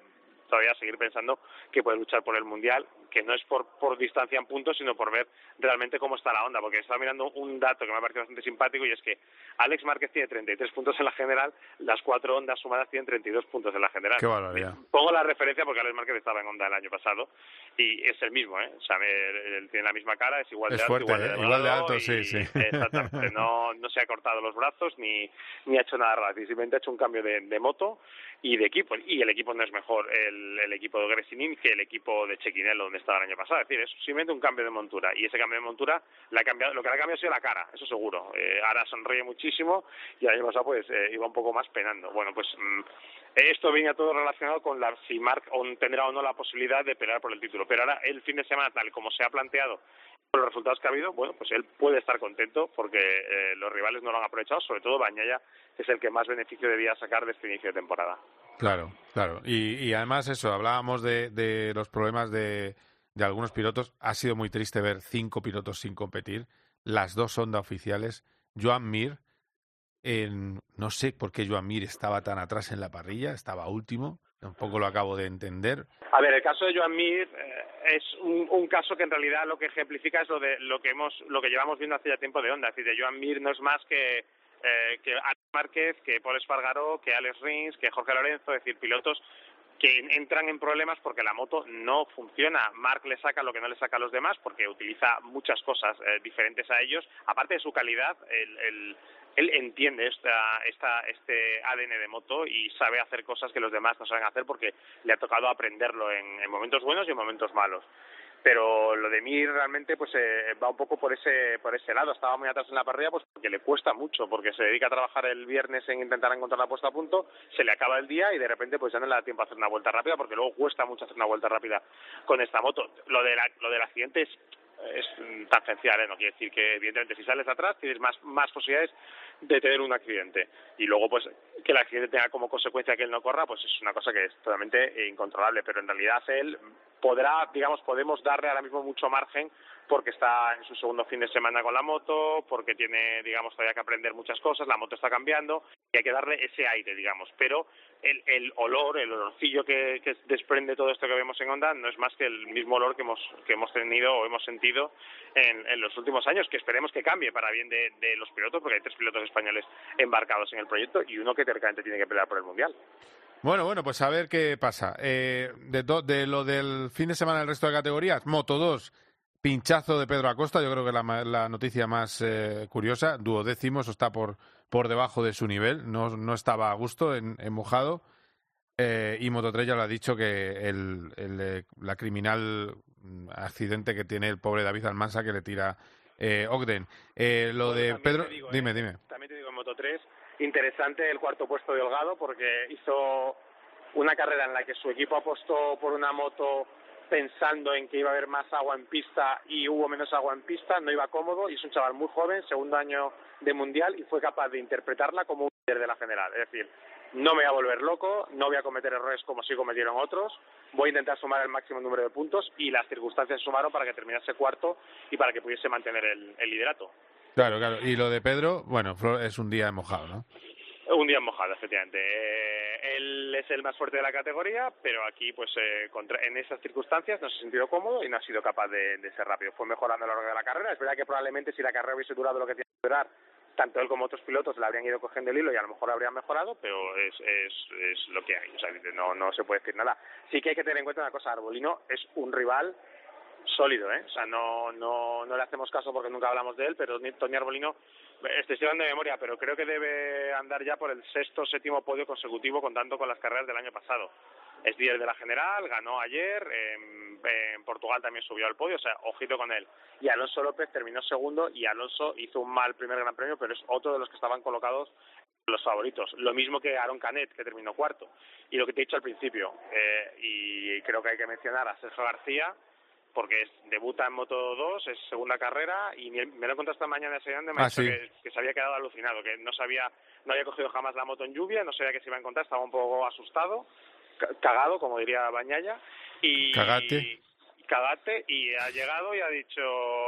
todavía seguir pensando que puede luchar por el Mundial, que no es por, por distancia en puntos, sino por ver realmente cómo está la onda. Porque estaba mirando un dato que me ha parecido bastante simpático y es que Alex Márquez tiene 33 puntos en la general, las cuatro ondas sumadas tienen 32 puntos en la general. Qué barbaridad. Pongo la referencia porque Alex Márquez estaba en onda el año pasado y es el mismo, ¿eh? O sea, él tiene la misma cara, es igual es de alto, fuerte, igual de, ¿eh? igual de alto, y, sí, sí. Exactamente, no, no se ha cortado los brazos ni, ni ha hecho nada raro, simplemente ha hecho un cambio de, de moto y de equipo. Y el equipo no es mejor el, el equipo de Gresinin que el equipo de Chequinello donde estaba el año pasado. Es decir, es simplemente un cambio de montura. Y ese cambio de montura, la ha cambiado, lo que le ha cambiado ha sido la cara, eso seguro. Eh, ahora sonríe muchísimo y el año pasado pues eh, iba un poco más penando. Bueno, pues mmm, esto viene todo relacionado con la, si Mark tendrá o no la posibilidad de pelear por el título. Pero ahora el fin de semana, tal como se ha planteado, con los resultados que ha habido, bueno, pues él puede estar contento porque eh, los rivales no lo han aprovechado, sobre todo Bañaya, que es el que más beneficio debía sacar de este inicio de temporada. Claro, claro. Y, y además eso, hablábamos de, de los problemas de, de algunos pilotos. Ha sido muy triste ver cinco pilotos sin competir, las dos Honda oficiales. Joan Mir, en, no sé por qué Joan Mir estaba tan atrás en la parrilla, estaba último, tampoco lo acabo de entender. A ver, el caso de Joan Mir eh, es un, un, caso que en realidad lo que ejemplifica es lo de lo que hemos, lo que llevamos viendo hace ya tiempo de Honda, es decir, de Joan Mir no es más que eh, que Alex Márquez, que Paul Espargaró, que Alex Rins, que Jorge Lorenzo, es decir, pilotos que entran en problemas porque la moto no funciona. Mark le saca lo que no le saca a los demás porque utiliza muchas cosas eh, diferentes a ellos. Aparte de su calidad, el, el, él entiende esta, esta, este ADN de moto y sabe hacer cosas que los demás no saben hacer porque le ha tocado aprenderlo en, en momentos buenos y en momentos malos pero lo de mí realmente pues eh, va un poco por ese por ese lado estaba muy atrás en la parrilla pues porque le cuesta mucho porque se dedica a trabajar el viernes en intentar encontrar la puesta a punto se le acaba el día y de repente pues ya no le da tiempo a hacer una vuelta rápida porque luego cuesta mucho hacer una vuelta rápida con esta moto lo de la, lo del accidente es es tangencial, ¿eh? no quiere decir que evidentemente si sales atrás tienes más, más posibilidades de tener un accidente. Y luego, pues, que el accidente tenga como consecuencia que él no corra, pues es una cosa que es totalmente incontrolable. Pero en realidad él podrá, digamos, podemos darle ahora mismo mucho margen porque está en su segundo fin de semana con la moto, porque tiene, digamos, todavía que aprender muchas cosas, la moto está cambiando y hay que darle ese aire, digamos. Pero el, el olor, el olorcillo que, que, desprende todo esto que vemos en Honda no es más que el mismo olor que hemos, que hemos tenido o hemos sentido en, en los últimos años, que esperemos que cambie para bien de, de, los pilotos, porque hay tres pilotos españoles embarcados en el proyecto y uno que teóricamente tiene que pelear por el Mundial. Bueno, bueno, pues a ver qué pasa. Eh, de, de lo del fin de semana del resto de categorías, Moto 2 Pinchazo de Pedro Acosta, yo creo que la, la noticia más eh, curiosa, duodécimo, eso está por, por debajo de su nivel, no, no estaba a gusto en, en mojado. Eh, y Moto3 ya lo ha dicho que el, el, eh, la criminal accidente que tiene el pobre David Almansa que le tira eh, Ogden. Eh, lo de Pedro, digo, dime, dime. También te digo en Moto3, interesante el cuarto puesto de Holgado porque hizo una carrera en la que su equipo apostó por una moto pensando en que iba a haber más agua en pista y hubo menos agua en pista, no iba cómodo y es un chaval muy joven, segundo año de mundial y fue capaz de interpretarla como un líder de la general. Es decir, no me voy a volver loco, no voy a cometer errores como sí cometieron otros, voy a intentar sumar el máximo número de puntos y las circunstancias sumaron para que terminase cuarto y para que pudiese mantener el, el liderato. Claro, claro. Y lo de Pedro, bueno, es un día mojado, ¿no? Un día mojado, efectivamente. Eh, él es el más fuerte de la categoría, pero aquí, pues, eh, contra, en esas circunstancias no se ha sentido cómodo y no ha sido capaz de, ser rápido. Fue mejorando a lo largo de la carrera. Es verdad que probablemente si la carrera hubiese durado lo que tiene que durar, tanto él como otros pilotos le habrían ido cogiendo el hilo y a lo mejor habrían mejorado, pero es, es, es lo que hay. O sea, no, no se puede decir nada. Sí que hay que tener en cuenta una cosa. Arbolino es un rival sólido, ¿eh? O sea, no, no, no le hacemos caso porque nunca hablamos de él, pero Tony Arbolino, estoy hablando de memoria, pero creo que debe andar ya por el sexto o séptimo podio consecutivo contando con las carreras del año pasado. Es líder de la general, ganó ayer, en, Portugal también subió al podio, o sea, ojito con él. Y Alonso López terminó segundo y Alonso hizo un mal primer gran premio, pero es otro de los que estaban colocados los favoritos. Lo mismo que Aaron Canet, que terminó cuarto. Y lo que te he dicho al principio, eh, y creo que hay que mencionar a Sergio García, porque es, debuta en Moto 2, es segunda carrera y me, me lo contado esta mañana enseñando me ha Ah, sí. que, que se había quedado alucinado, que no sabía, no había cogido jamás la moto en lluvia, no sabía que se iba a encontrar, estaba un poco asustado, ca- cagado, como diría Bañaya, y Cagate. Cagate y ha llegado y ha dicho,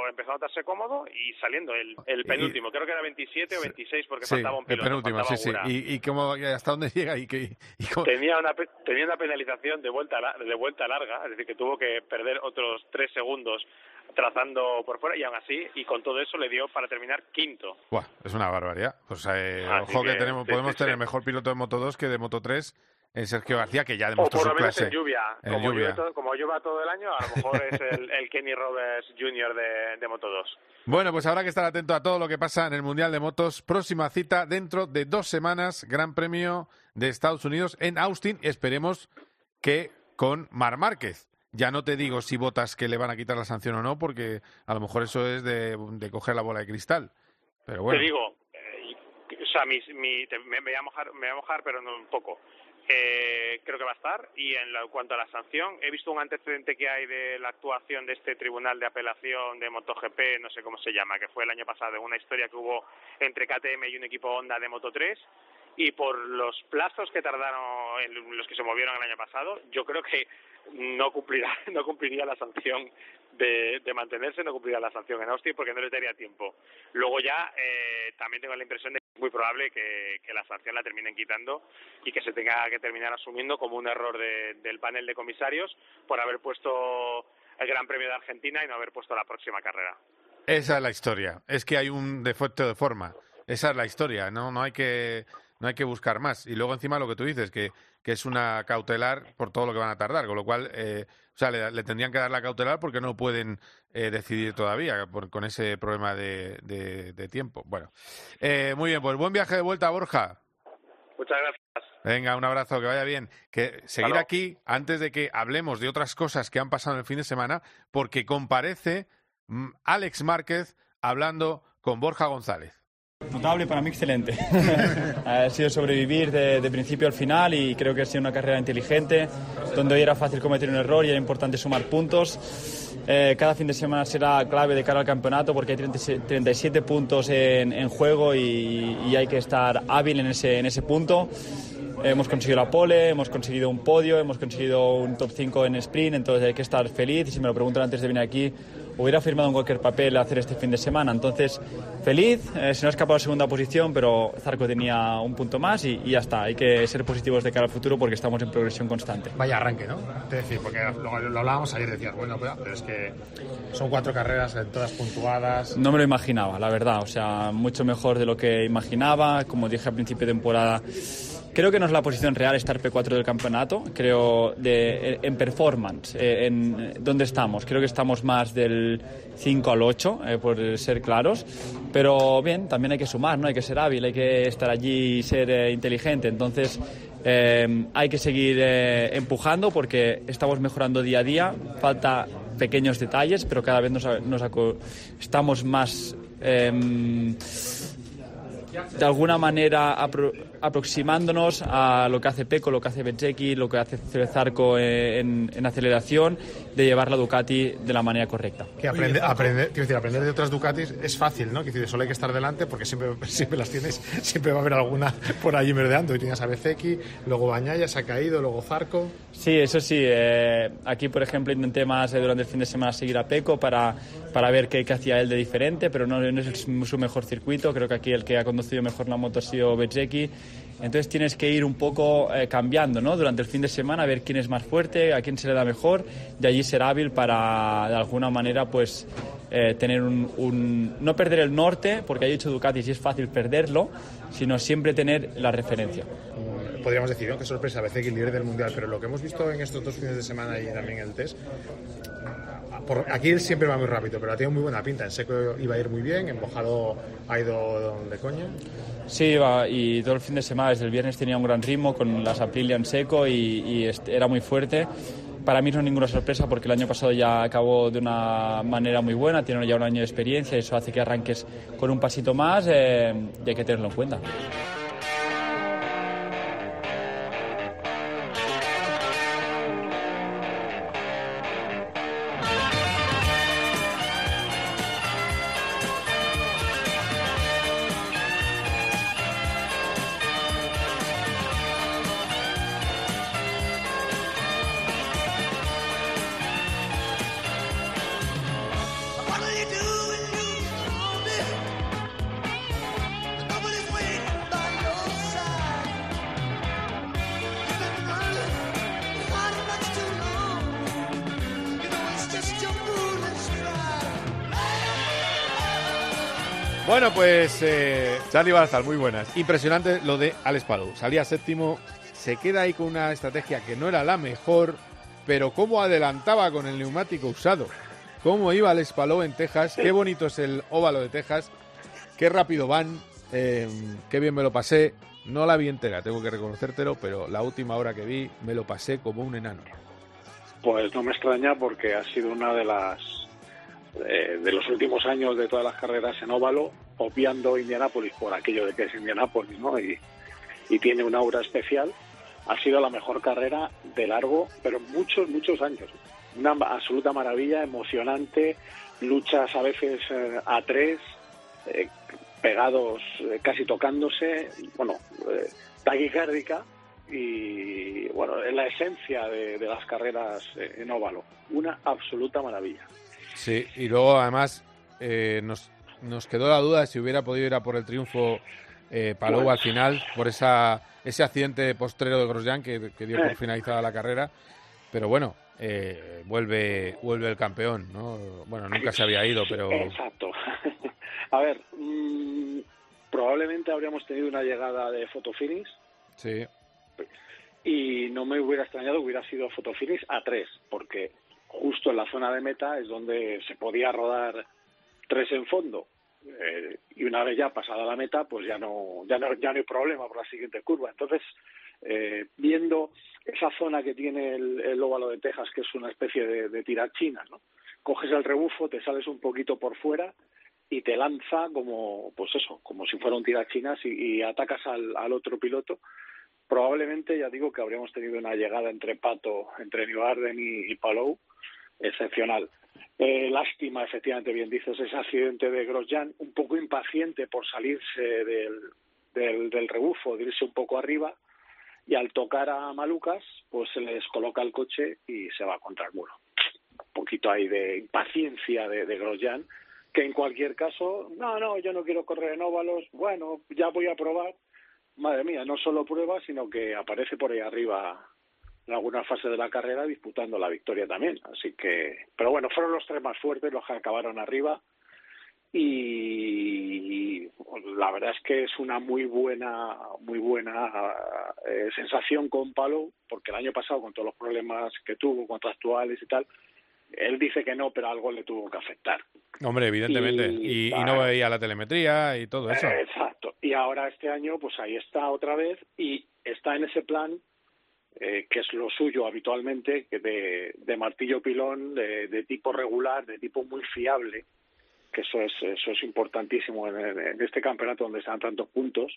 empezó a notarse cómodo y saliendo el, el penúltimo, creo que era 27 o 26 porque Sí, faltaba un el piloto, penúltimo, faltaba sí, sí. ¿Y, y cómo, hasta dónde llega? ¿Y, qué, y cómo- Tenía una, tenía una penalización de vuelta, de vuelta larga, es decir, que tuvo que perder otros tres segundos trazando por fuera y aún así, y con todo eso le dio para terminar quinto. Buah, es una barbaridad. Pues eh, ojo que, que, tenemos, sí, podemos sí, tener sí. mejor piloto de Moto 2 que de Moto 3 en Sergio García, que ya O demostró por su lo menos clase. en lluvia. En como, lluvia. Llueve todo, como llueva todo el año, a lo mejor es el, el Kenny Roberts Jr. de, de Moto 2. Bueno, pues habrá que estar atento a todo lo que pasa en el Mundial de Motos. Próxima cita dentro de dos semanas, Gran Premio de Estados Unidos en Austin. Esperemos que con Mar Márquez. Ya no te digo si votas que le van a quitar la sanción o no, porque a lo mejor eso es de, de coger la bola de cristal. Pero bueno. Te digo, eh, o sea, mi, mi- te- me, me voy a mojar, me voy a mojar, pero no un poco. Eh, creo que va a estar. Y en la- cuanto a la sanción, he visto un antecedente que hay de la actuación de este tribunal de apelación de MotoGP, no sé cómo se llama, que fue el año pasado, una historia que hubo entre KTM y un equipo Honda de Moto 3. Y por los plazos que tardaron, en los que se movieron el año pasado, yo creo que no cumplirá, no cumpliría la sanción de, de mantenerse, no cumpliría la sanción en Austin porque no les daría tiempo. Luego ya eh, también tengo la impresión de muy probable que, la sanción la terminen quitando y que se tenga que terminar asumiendo como un error de- del panel de comisarios por haber puesto el Gran Premio de Argentina y no haber puesto la próxima carrera. Esa es la historia. Es que hay un defecto de forma. Esa es la historia. No, no hay que no hay que buscar más. Y luego encima lo que tú dices, que, que es una cautelar por todo lo que van a tardar, con lo cual, eh, o sea, le, le tendrían que dar la cautelar porque no pueden eh, decidir todavía por- con ese problema de, de- de tiempo. Bueno, eh, muy bien, pues buen viaje de vuelta, Borja. Muchas gracias. Venga, un abrazo, que vaya bien. Que seguir aquí antes de que hablemos de otras cosas que han pasado en el fin de semana, porque comparece mm, Alex Márquez hablando con Borja González. Notable, para mí excelente. ha sido sobrevivir de, de, principio al final y creo que ha sido una carrera inteligente, donde hoy era fácil cometer un error y era importante sumar puntos. Eh, cada fin de semana será clave de cara al campeonato porque hay 37 puntos en, en juego y, y, hay que estar hábil en ese, en ese punto. Hemos conseguido la pole, hemos conseguido un podio, hemos conseguido un top 5 en sprint, entonces hay que estar feliz. Y si me lo preguntan antes de venir aquí, hubiera firmado en cualquier papel hacer este fin de semana. Entonces, feliz, eh, se nos ha escapado la segunda posición, pero Zarco tenía un punto más y, y, ya está. Hay que ser positivos de cara al futuro porque estamos en progresión constante. Vaya arranque, ¿no? Te decir, porque lo, lo, hablábamos ayer, decías, bueno, pero es que son cuatro carreras, todas puntuadas. No me lo imaginaba, la verdad. O sea, mucho mejor de lo que imaginaba. Como dije al principio de temporada, Creo que no es la posición real estar P4 del campeonato, creo de, en performance, eh, en dónde estamos. Creo que estamos más del 5 al 8, eh, por ser claros. Pero bien, también hay que sumar, ¿no? Hay que ser hábil, hay que estar allí y ser eh, inteligente. Entonces, eh, hay que seguir eh, empujando porque estamos mejorando día a día. Falta pequeños detalles, pero cada vez nos, nos estamos más de alguna manera aproximándonos a lo que hace Peco, lo que hace Bezzecchi, lo que hace Zarco en, en, aceleración, de llevar la Ducati de la manera correcta. Que aprende, aprender, quiero decir, aprender de otras Ducatis es fácil, ¿no? Quiero decir, solo hay que estar delante porque siempre, siempre las tienes, siempre va a haber alguna por allí merdeando. Y tienes a Bezzecchi, luego Bañaya se ha caído, luego Zarco. Sí, eso sí. Eh, aquí, por ejemplo, intenté más eh, durante el fin de semana seguir a Peco para, para ver qué, qué hacía él de diferente, pero no, no es su mejor circuito. Creo que aquí el que ha conducido mejor la moto ha sido Bezzecchi. Entonces tienes que ir un poco eh, cambiando ¿no? durante el fin de semana, a ver quién es más fuerte, a quién se le da mejor, de allí ser hábil para de alguna manera pues eh, tener un, un, no perder el norte, porque ha dicho Ducati si es fácil perderlo, sino siempre tener la referencia. Podríamos decir, ¿no? qué sorpresa, a veces el líder del mundial, pero lo que hemos visto en estos dos fines de semana y también el test, por, aquí él siempre va muy rápido, pero ha tenido muy buena pinta. En seco iba a ir muy bien, en mojado ha ido de coña. Sí, iba, y todo el fin de semana, desde el viernes tenía un gran ritmo con las Aprilia en seco y, y era muy fuerte. Para mí no es ninguna sorpresa porque el año pasado ya acabó de una manera muy buena, tiene ya un año de experiencia eso hace que arranques con un pasito más eh, y hay que tenerlo en cuenta. Pues eh, Charlie Balzar, muy buenas. Impresionante lo de Alex Palou. Salía séptimo, se queda ahí con una estrategia que no era la mejor, pero cómo adelantaba con el neumático usado. Cómo iba Alex Palou en Texas, qué bonito es el óvalo de Texas, qué rápido van, eh, qué bien me lo pasé. No la vi entera, tengo que reconocértelo, pero la última hora que vi me lo pasé como un enano. Pues no me extraña porque ha sido una de las eh, de los últimos años de todas las carreras en óvalo, obviando Indianápolis por aquello de que es Indianápolis, ¿no? Y, tiene una aura especial. Ha sido la mejor carrera de largo, pero muchos, muchos años. Una absoluta maravilla, emocionante, luchas a veces eh, a tres, eh, pegados, eh, casi tocándose, bueno, eh, taquicárdica y, bueno, en la esencia de, de las carreras eh, en óvalo. Una absoluta maravilla. Sí, y luego además eh, nos, nos quedó la duda de si hubiera podido ir a por el triunfo eh, Palou al final, por esa, ese accidente postrero de Grosjean que, que dio por finalizada la carrera. Pero bueno, eh, vuelve, vuelve el campeón, ¿no? Bueno, nunca se había ido, pero... Exacto. a ver, mmm, probablemente habríamos tenido una llegada de fotofinish. Sí. Y no me hubiera extrañado que hubiera sido fotofinish a tres, porque justo en la zona de meta es donde se podía rodar tres en fondo. Eh, y una vez ya pasada la meta, pues ya no, ya no, ya no hay problema por la siguiente curva. Entonces, eh, viendo esa zona que tiene el, el, óvalo de Texas, que es una especie de, de tirachina, ¿no? Coges el rebufo, te sales un poquito por fuera y te lanza como, pues eso, como si fuera un tirachinas y, y atacas al, al otro piloto probablemente ya digo que habríamos tenido una llegada entre Pato, entre New Arden y, y excepcional. Eh, lástima, efectivamente, bien dices, ese accidente de Grosjean, un poco impaciente por salirse del, del, rebufo, de irse un poco arriba, y al tocar a Malucas, pues se le descoloca el coche y se va contra el muro. Un poquito ahí de impaciencia de, de Grosjean, que en cualquier caso, no, no, yo no quiero correr en óvalos, bueno, ya voy a probar, madre mía, no solo prueba, sino que aparece por ahí arriba en alguna fase de la carrera disputando la victoria también. Así que, pero bueno, fueron los tres más fuertes los que acabaron arriba y la verdad es que es una muy buena, muy buena eh, sensación con Palo, porque el año pasado con todos los problemas que tuvo contractuales y tal, él dice que no, pero algo le tuvo que afectar. Hombre, evidentemente. Y, y, no veía la telemetría y todo eso. Exacto. Y ahora este año, pues ahí está otra vez y está en ese plan eh, que es lo suyo habitualmente, que de, de martillo pilón, de, de, tipo regular, de tipo muy fiable, que eso es, eso es importantísimo en, en este campeonato donde están tantos puntos,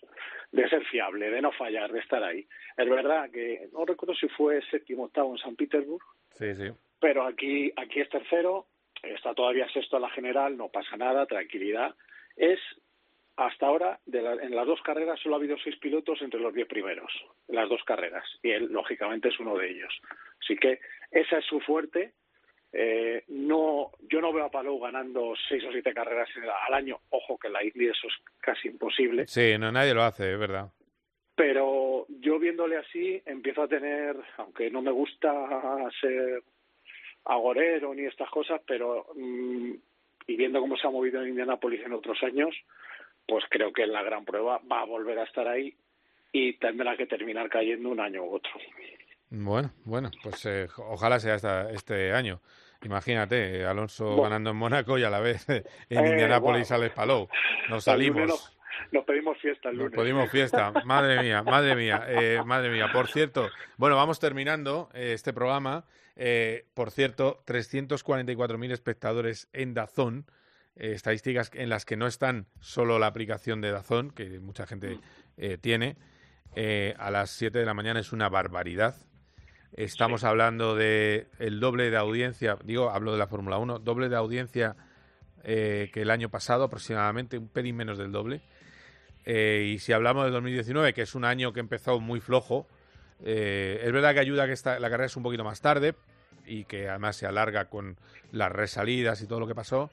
de ser fiable, de no fallar, de estar ahí. Es verdad que no recuerdo si fue séptimo octavo en San Petersburg, sí, sí pero aquí, aquí es tercero, está todavía sexto a la general, no pasa nada, tranquilidad. Es hasta ahora, de la, en las dos carreras solo ha habido seis pilotos entre los diez primeros, en las dos carreras, y él, lógicamente, es uno de ellos. Así que esa es su fuerte. Eh, no, yo no veo a Palou ganando seis o siete carreras al año. Ojo que la Igli eso es casi imposible. Sí, no, nadie lo hace, es verdad. Pero yo viéndole así, empiezo a tener, aunque no me gusta ser agorero ni estas cosas, pero mmm, y viendo cómo se ha movido en Indianápolis en otros años, pues creo que en la gran prueba va a volver a estar ahí y tendrá que terminar cayendo un año u otro. Bueno, bueno, pues eh, ojalá sea hasta este año. Imagínate, Alonso bueno. ganando en Mónaco y a la vez en eh, Indianápolis bueno. al Palou. Nos salimos. Nos, nos, pedimos fiesta el lunes. Nos pedimos fiesta. Madre mía, madre mía, eh, madre mía. Por cierto, bueno, vamos terminando eh, este programa. Eh, por cierto, 344.000 espectadores en Dazón, eh, estadísticas en las que no están solo la aplicación de Dazón, que mucha gente eh, tiene. a las 7 de la mañana es una barbaridad. Estamos sí. hablando de el doble de audiencia, digo, hablo de la Fórmula 1, doble de audiencia que el año pasado aproximadamente, un pelín menos del doble. y si hablamos de 2019, que es un año que empezó muy flojo, eh, es verdad que ayuda que esta, la carrera es un poquito más tarde y que además se alarga con las resalidas y todo lo que pasó.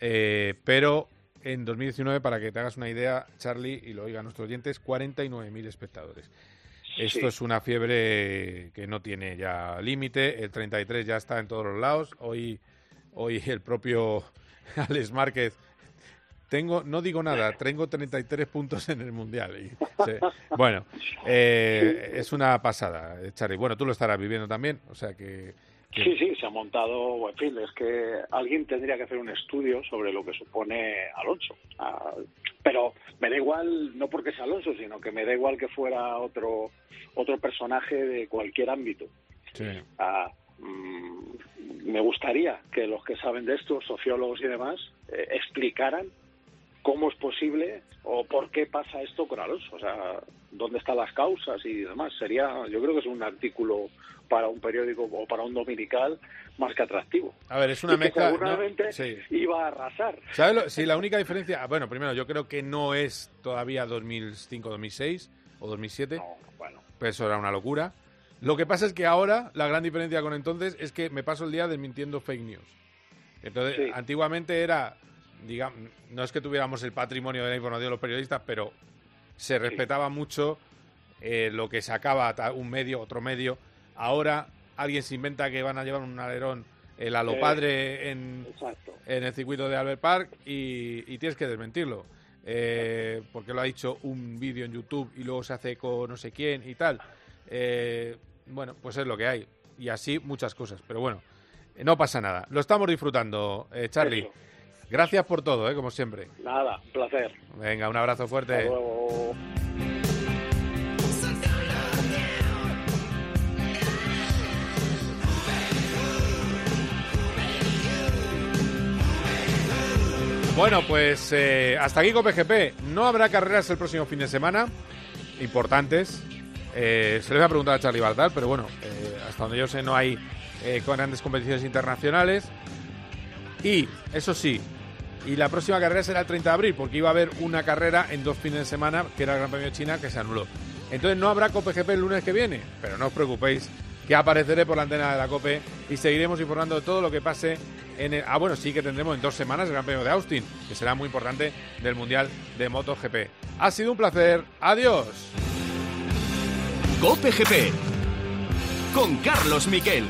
Eh, pero en 2019, para que te hagas una idea, Charlie, y lo oigan nuestros oyentes, 49.000 espectadores. Esto sí. es una fiebre que no tiene ya límite. El 33 ya está en todos los lados. Hoy, hoy el propio Alex Márquez tengo, no digo nada, tengo 33 puntos en el Mundial. Y. Bueno, eh, es una pasada, Charlie. Bueno, tú lo estarás viviendo también, o sea que... Sí, sí, se ha montado, en fin, es que alguien tendría que hacer un estudio sobre lo que supone Alonso. Ah, pero me da igual, no porque sea Alonso, sino que me da igual que fuera otro, otro personaje de cualquier ámbito. Sí. Ah, mmm, me gustaría que los que saben de esto, sociólogos y demás, eh, explicaran cómo es posible o por qué pasa esto con Alonso, o sea, dónde están las causas y demás. Sería, yo creo que es un artículo para un periódico o para un dominical más que atractivo. A ver, es una mezcla. Seguramente no, sí. iba a arrasar. ¿Sabes? Lo, sí, la única diferencia, bueno, primero, yo creo que no es todavía 2005, 2006 o 2007. No, bueno. Pues eso era una locura. Lo que pasa es que ahora la gran diferencia con entonces es que me paso el día desmintiendo fake news. Entonces, sí. antiguamente era digamos, no es que tuviéramos el patrimonio de la información de los periodistas, pero se respetaba sí. mucho eh, lo que sacaba un medio, otro medio. Ahora alguien se inventa que van a llevar un alerón el alopadre eh, en, en, el circuito de Albert Park y, y tienes que desmentirlo. Eh, porque lo ha dicho un vídeo en YouTube y luego se hace con no sé quién y tal. Eh, bueno, pues es lo que hay. Y así muchas cosas. Pero bueno, no pasa nada. Lo estamos disfrutando, eh, Charlie. Eso. Gracias por todo, ¿eh? como siempre. Nada, un placer. Venga, un abrazo fuerte. Hasta luego. Bueno, pues eh, hasta aquí con PGP. No habrá carreras el próximo fin de semana, importantes. Eh, se les va a preguntar a Charlie Bardal, pero bueno, eh, hasta donde yo sé no hay grandes competiciones internacionales. Y, eso sí, y la próxima carrera será el 30 de abril, porque iba a haber una carrera en dos fines de semana, que era el Gran Premio de China, que se anuló. Entonces no habrá COPE el lunes que viene, pero no os preocupéis, que apareceré por la antena de la COPE y seguiremos informando de todo lo que pase en el... Ah, bueno, sí que tendremos en dos semanas el Gran Premio de Austin, que será muy importante del Mundial de MotoGP. Ha sido un placer. Adiós. COPE GP con Carlos Miquel.